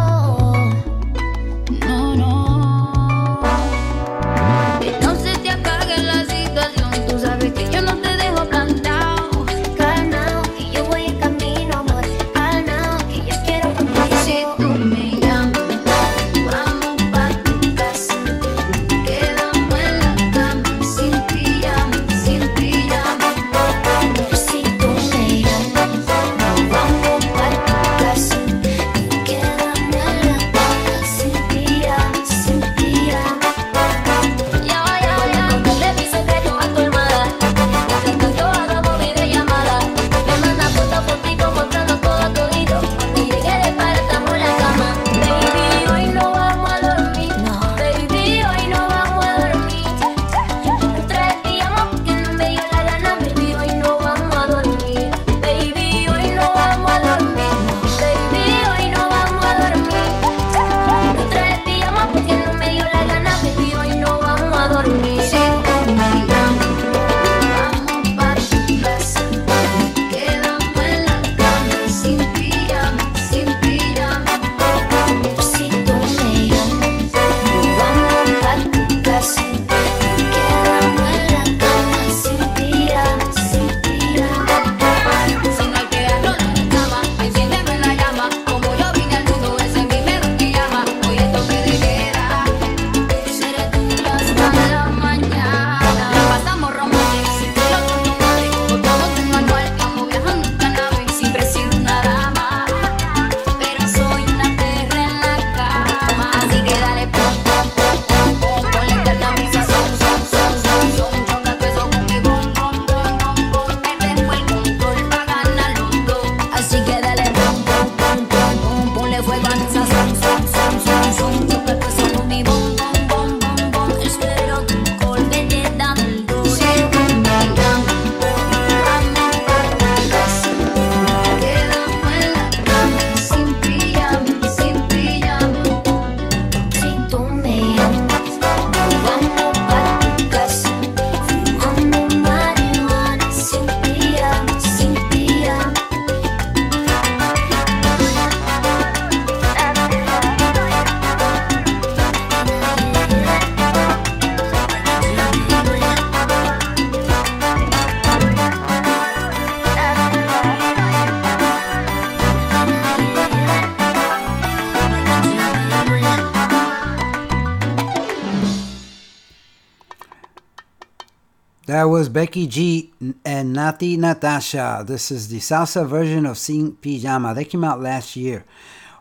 Was Becky G and Natti Natasha. This is the salsa version of Sin Pijama. They came out last year.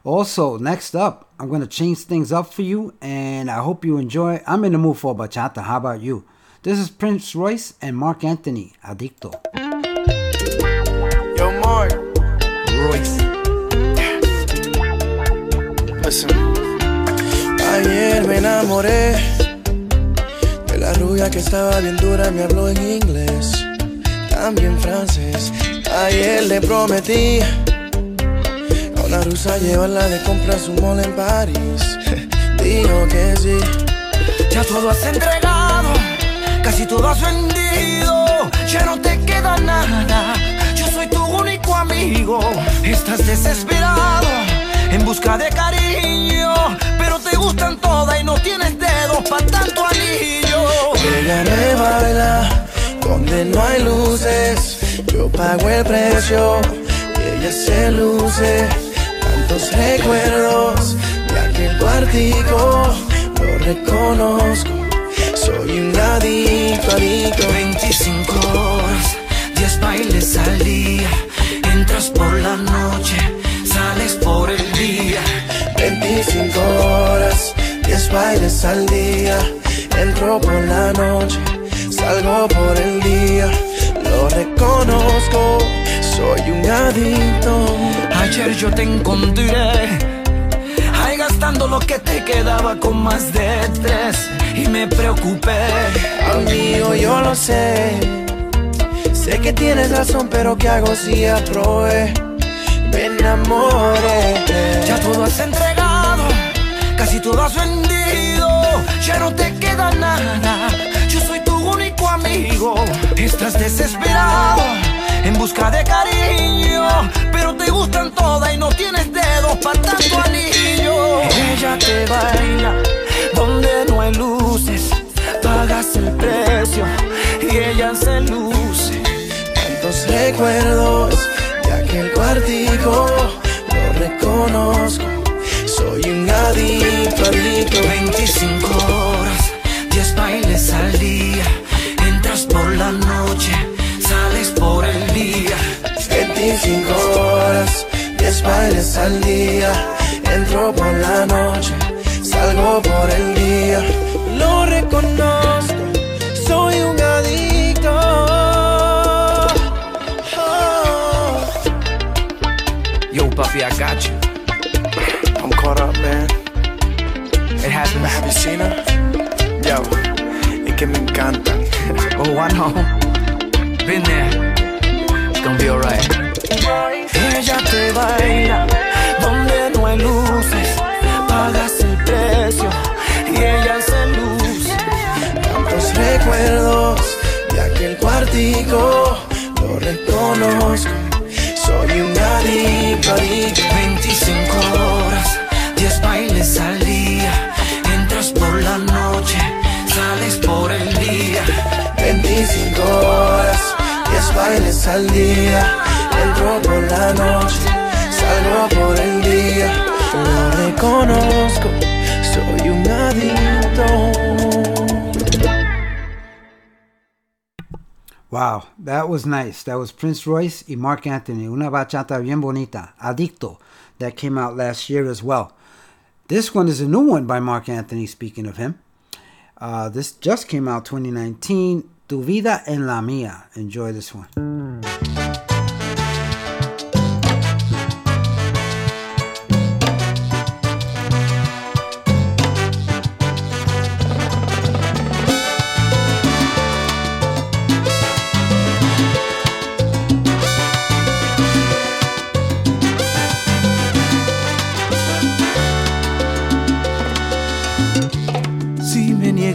Also, next up, I'm going to change things up for you, and I hope you enjoy. I'm in the mood for bachata. How about you? This is Prince Royce and Marc Anthony, Adicto. Yo, Marc. Royce. Listen. Ayer me enamoré que estaba bien dura, me habló en inglés, también francés. Ayer le prometí a una rusa llevarla de compras un mall en París. Dijo que sí. Ya todo has entregado, casi todo has vendido, ya no te queda nada. Yo soy tu único amigo. Estás desesperado en busca de cariño, gustan todas y no tienes dedos para tanto anillo. Déjame bailar donde no hay luces. Yo pago el precio y ella se luce. Tantos recuerdos de aquel cuartico, lo reconozco. Soy un adicto, adicto. 25 horas, 10 bailes al día. Entras por la noche, sales por el día. 25 10 bailes al día. Entro por la noche, salgo por el día, lo reconozco, soy un adicto. Ayer yo te encontré Ahí gastando lo que te quedaba con más de tres Y me preocupé Amigo, yo lo sé. Sé que tienes razón, pero ¿qué hago si aprobé? Me enamoré. Ya todo has entregado Casi todo has vendido Ya no te queda nada. Yo soy tu único amigo. Estás desesperado En busca de cariño Pero te gustan todas y no tienes dedos para tanto anillo. Ella te baila Donde no hay luces Pagas el precio Y ella se luce Tantos recuerdos de aquel cuartico, lo reconozco. Soy un adicto, adicto. 25 horas, 10 bailes al día. Entras por la noche, sales por el día. 25 horas, 10 bailes al día. Entro por la noche, salgo por el día. Lo reconozco, soy un adicto. Oh. Yo, Puffy, I got you. Caught up, man. It happens. Have you seen her? Yo, es que me encantan. Oh, I know. Been there. It's gonna be alright. Ella te baila donde no hay luces. Pagas el precio y ella se luce. Tantos recuerdos de aquel cuartico, lo reconozco. Soy un adicto. 25 horas, 10 bailes al día. Entras por la noche, sales por el día. 25 horas, 10 bailes al día. Entro por la noche, salgo por el día. Lo reconozco, soy un adicto. Wow, that was nice. That was Prince Royce y Mark Anthony, una bachata bien bonita, Adicto, that came out last year as well. This one is a new one by Marc Anthony, speaking of him. Uh, this just came out 2019, Tu Vida en la Mía. Enjoy this one.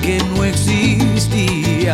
Que no existías.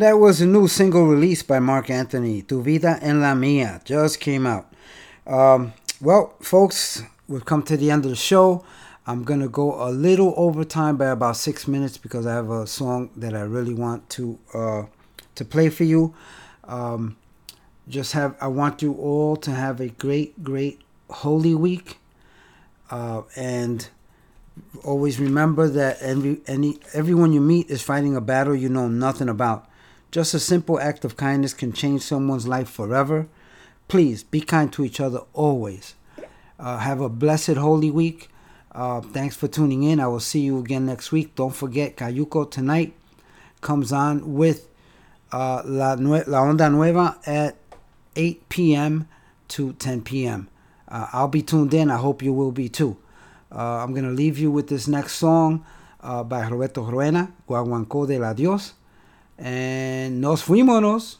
And that was a new single released by Marc Anthony, Tu Vida en la Mia, just came out. Um, well, folks, we've come to the end of the show. I'm gonna go a little over time by about six minutes because I have a song that I really want to uh, to play for you. Um, just have I want you all to have a great, great Holy Week, uh, and always remember that every any everyone you meet is fighting a battle you know nothing about. Just a simple act of kindness can change someone's life forever. Please be kind to each other always. Uh, have a blessed Holy Week. Uh, thanks for tuning in. I will see you again next week. Don't forget, Cayuco tonight comes on with uh, La, Nue- La Onda Nueva at 8 p.m. to 10 p.m. Uh, I'll be tuned in. I hope you will be too. Uh, I'm going to leave you with this next song uh, by Roberto Roena, Guaguancó de la Dios. And nos fuimos.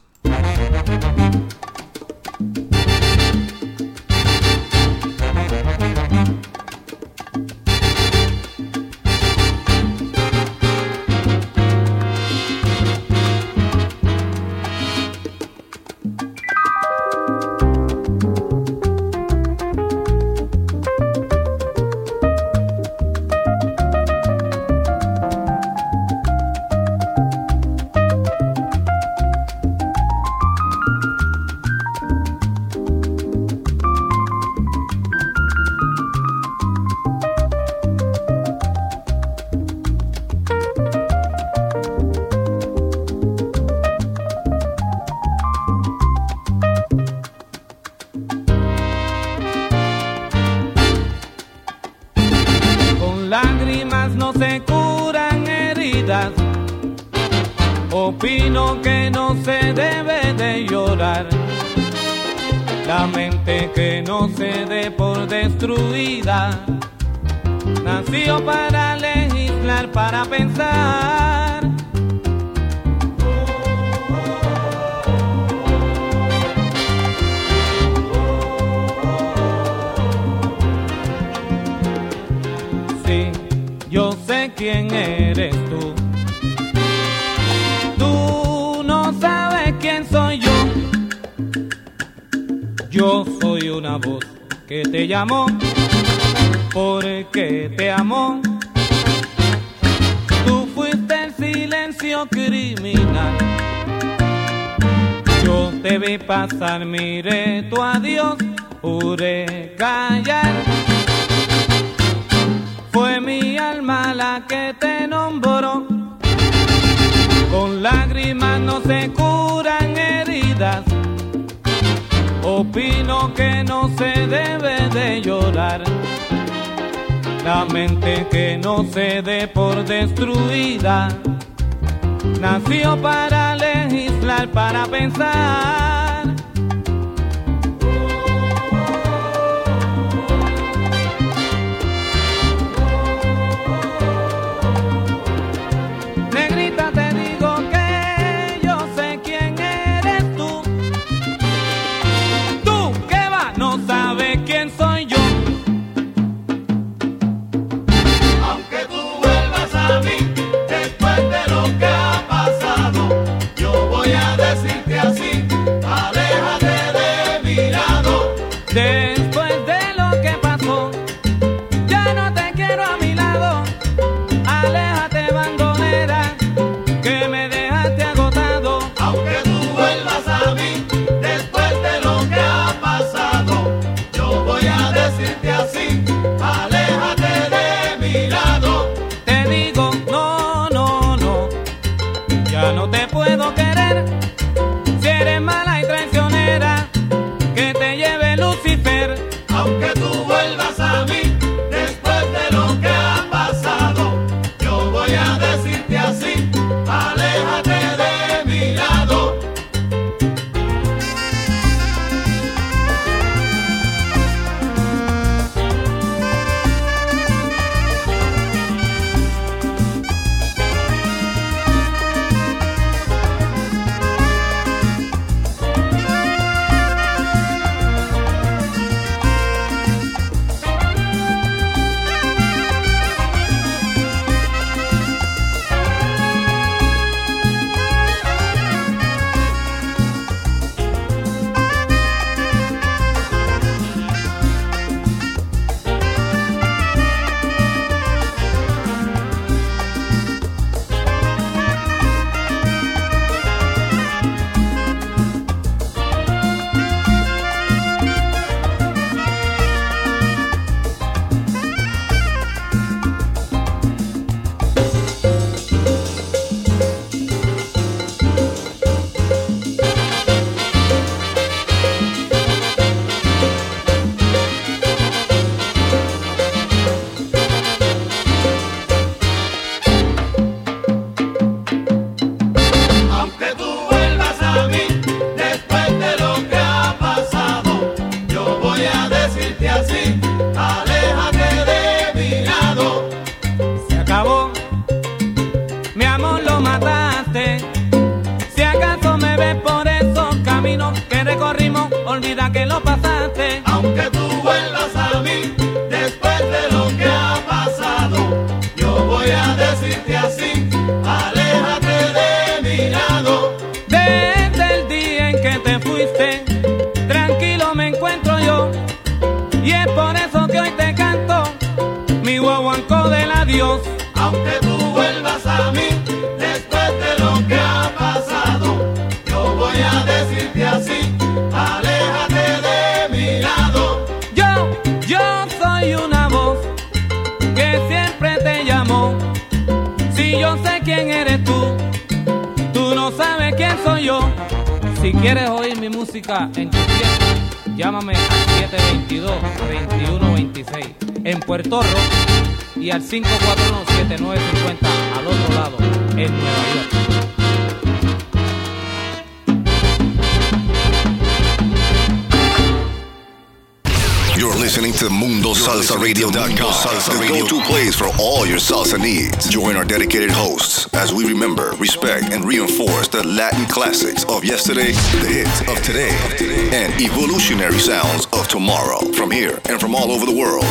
Evolutionary sounds of tomorrow from here and from all over the world.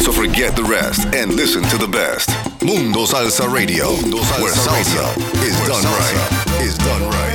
So forget the rest and listen to the best. Mundo Salsa Radio, where salsa is done right. Is done right.